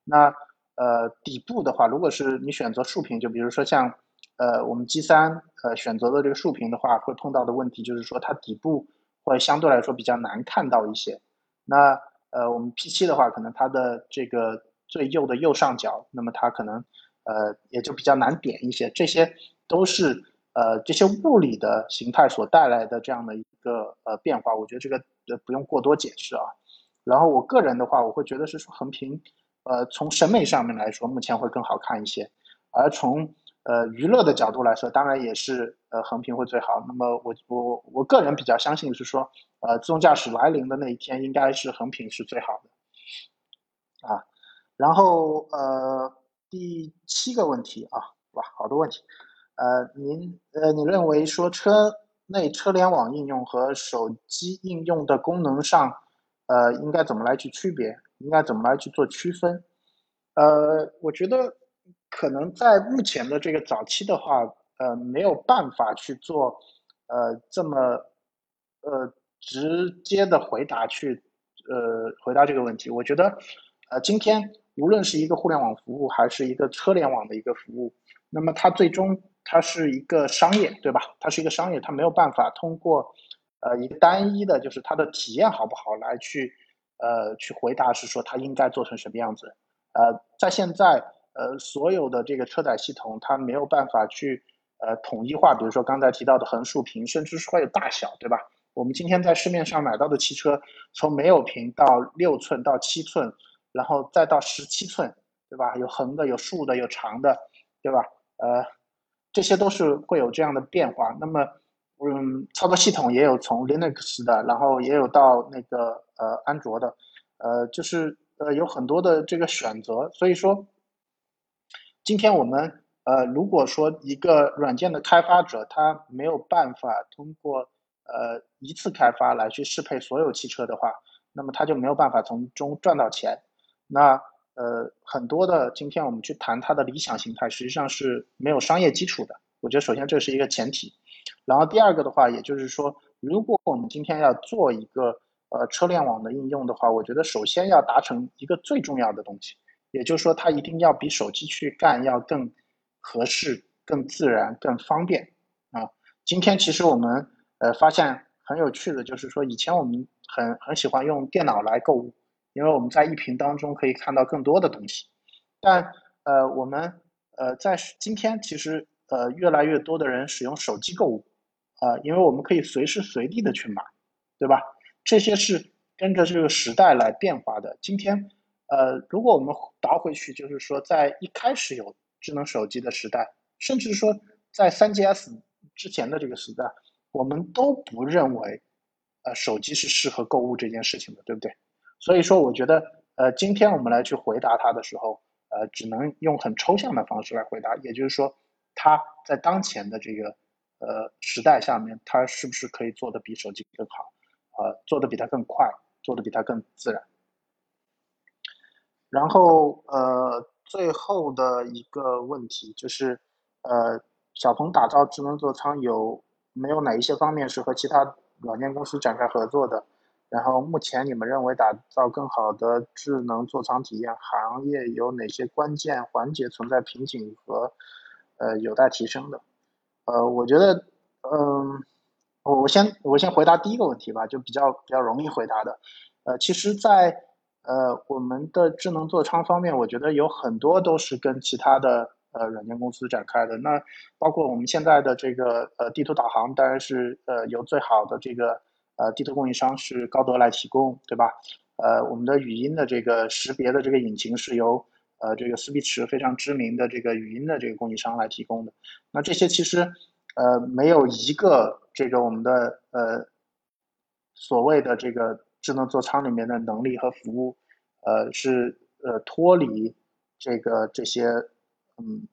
那呃底部的话，如果是你选择竖屏，就比如说像呃我们 G3 呃选择的这个竖屏的话，会碰到的问题就是说它底部会相对来说比较难看到一些。那呃我们 P7 的话，可能它的这个最右的右上角，那么它可能呃也就比较难点一些。这些都是。呃，这些物理的形态所带来的这样的一个呃变化，我觉得这个呃不用过多解释啊。然后我个人的话，我会觉得是说横屏，呃，从审美上面来说，目前会更好看一些。而从呃娱乐的角度来说，当然也是呃横屏会最好。那么我我我个人比较相信是说，呃，自动驾驶来临的那一天，应该是横屏是最好的啊。然后呃第七个问题啊，哇，好多问题。呃，您呃，你认为说车内车联网应用和手机应用的功能上，呃，应该怎么来去区别？应该怎么来去做区分？呃，我觉得可能在目前的这个早期的话，呃，没有办法去做呃这么呃直接的回答去呃回答这个问题。我觉得呃，今天无论是一个互联网服务还是一个车联网的一个服务，那么它最终。它是一个商业，对吧？它是一个商业，它没有办法通过，呃，一个单一的，就是它的体验好不好来去，呃，去回答是说它应该做成什么样子。呃，在现在，呃，所有的这个车载系统它没有办法去，呃，统一化。比如说刚才提到的横竖屏，甚至是会有大小，对吧？我们今天在市面上买到的汽车，从没有屏到六寸到七寸，然后再到十七寸，对吧？有横的，有竖的，有长的，对吧？呃。这些都是会有这样的变化。那么，嗯，操作系统也有从 Linux 的，然后也有到那个呃安卓的，呃，就是呃有很多的这个选择。所以说，今天我们呃如果说一个软件的开发者他没有办法通过呃一次开发来去适配所有汽车的话，那么他就没有办法从中赚到钱。那呃，很多的今天我们去谈它的理想形态，实际上是没有商业基础的。我觉得首先这是一个前提，然后第二个的话，也就是说，如果我们今天要做一个呃车联网的应用的话，我觉得首先要达成一个最重要的东西，也就是说，它一定要比手机去干要更合适、更自然、更方便啊。今天其实我们呃发现很有趣的，就是说以前我们很很喜欢用电脑来购物。因为我们在一屏当中可以看到更多的东西，但呃，我们呃在今天其实呃越来越多的人使用手机购物，啊，因为我们可以随时随地的去买，对吧？这些是跟着这个时代来变化的。今天呃，如果我们倒回去，就是说在一开始有智能手机的时代，甚至说在 3GS 之前的这个时代，我们都不认为呃手机是适合购物这件事情的，对不对？所以说，我觉得，呃，今天我们来去回答它的时候，呃，只能用很抽象的方式来回答。也就是说，它在当前的这个呃时代下面，它是不是可以做的比手机更好？呃，做的比它更快，做的比它更自然。然后，呃，最后的一个问题就是，呃，小鹏打造智能座舱有没有哪一些方面是和其他软件公司展开合作的？然后，目前你们认为打造更好的智能座舱体验，行业有哪些关键环节存在瓶颈和呃有待提升的？呃，我觉得，嗯，我我先我先回答第一个问题吧，就比较比较容易回答的。呃，其实，在呃我们的智能座舱方面，我觉得有很多都是跟其他的呃软件公司展开的。那包括我们现在的这个呃地图导航，当然是呃由最好的这个。呃，地图供应商是高德来提供，对吧？呃，我们的语音的这个识别的这个引擎是由呃这个斯必驰非常知名的这个语音的这个供应商来提供的。那这些其实呃没有一个这个我们的呃所谓的这个智能座舱里面的能力和服务，呃是呃脱离这个这些嗯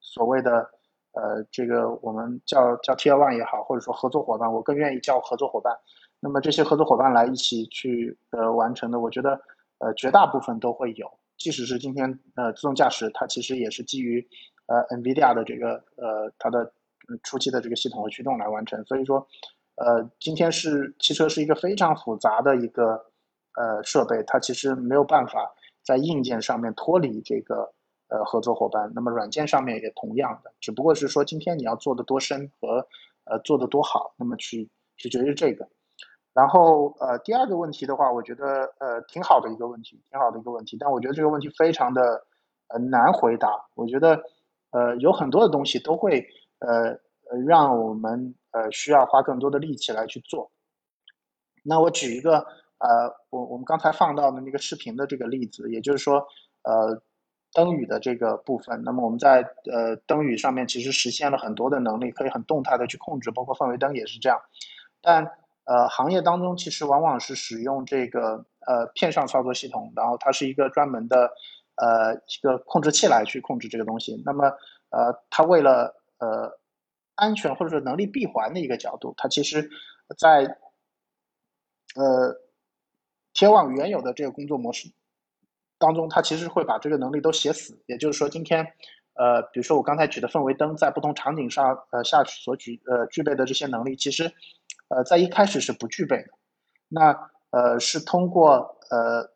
所谓的呃这个我们叫叫 T L one 也好，或者说合作伙伴，我更愿意叫合作伙伴。那么这些合作伙伴来一起去呃完成的，我觉得呃绝大部分都会有。即使是今天呃自动驾驶，它其实也是基于呃 NVIDIA 的这个呃它的初期的这个系统和驱动来完成。所以说呃今天是汽车是一个非常复杂的一个呃设备，它其实没有办法在硬件上面脱离这个呃合作伙伴。那么软件上面也同样的，只不过是说今天你要做的多深和呃做的多好，那么去取决于这个。然后，呃，第二个问题的话，我觉得，呃，挺好的一个问题，挺好的一个问题。但我觉得这个问题非常的，呃，难回答。我觉得，呃，有很多的东西都会，呃，让我们，呃，需要花更多的力气来去做。那我举一个，呃，我我们刚才放到的那个视频的这个例子，也就是说，呃，灯语的这个部分。那么我们在，呃，灯语上面其实实现了很多的能力，可以很动态的去控制，包括氛围灯也是这样。但呃，行业当中其实往往是使用这个呃片上操作系统，然后它是一个专门的呃一个控制器来去控制这个东西。那么呃，它为了呃安全或者说能力闭环的一个角度，它其实在呃天网原有的这个工作模式当中，它其实会把这个能力都写死。也就是说，今天呃，比如说我刚才举的氛围灯，在不同场景上呃下所举呃具备的这些能力，其实。呃，在一开始是不具备的，那呃是通过呃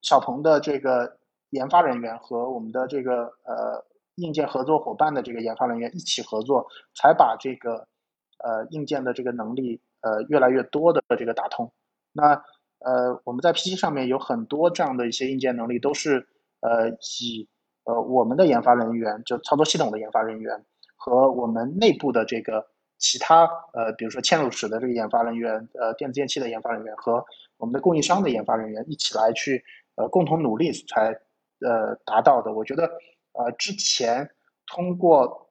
小鹏的这个研发人员和我们的这个呃硬件合作伙伴的这个研发人员一起合作，才把这个呃硬件的这个能力呃越来越多的这个打通。那呃我们在 PC 上面有很多这样的一些硬件能力，都是呃以呃我们的研发人员就操作系统的研发人员和我们内部的这个。其他呃，比如说嵌入式的这个研发人员，呃，电子电器的研发人员和我们的供应商的研发人员一起来去呃共同努力才呃达到的。我觉得呃之前通过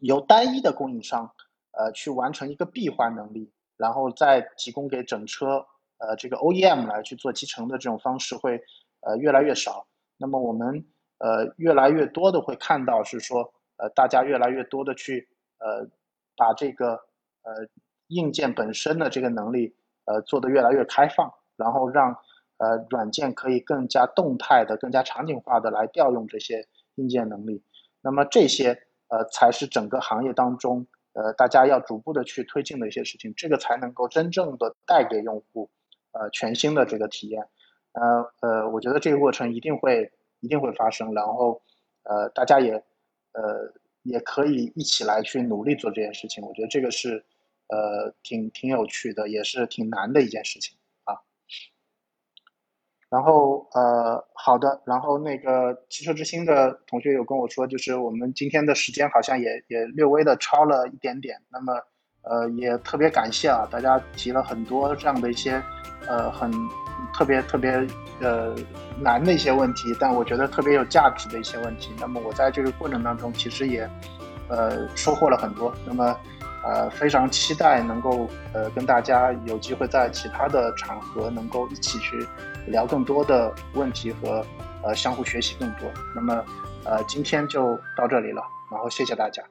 由单一的供应商呃去完成一个闭环能力，然后再提供给整车呃这个 OEM 来去做集成的这种方式会呃越来越少。那么我们呃越来越多的会看到是说呃大家越来越多的去呃。把这个呃硬件本身的这个能力呃做得越来越开放，然后让呃软件可以更加动态的、更加场景化的来调用这些硬件能力。那么这些呃才是整个行业当中呃大家要逐步的去推进的一些事情，这个才能够真正的带给用户呃全新的这个体验。呃呃，我觉得这个过程一定会一定会发生，然后呃大家也呃。也可以一起来去努力做这件事情，我觉得这个是，呃，挺挺有趣的，也是挺难的一件事情。然后呃，好的，然后那个汽车之星的同学有跟我说，就是我们今天的时间好像也也略微的超了一点点，那么呃，也特别感谢啊，大家提了很多这样的一些呃很。特别特别呃难的一些问题，但我觉得特别有价值的一些问题。那么我在这个过程当中，其实也呃收获了很多。那么呃非常期待能够呃跟大家有机会在其他的场合能够一起去聊更多的问题和呃相互学习更多。那么呃今天就到这里了，然后谢谢大家。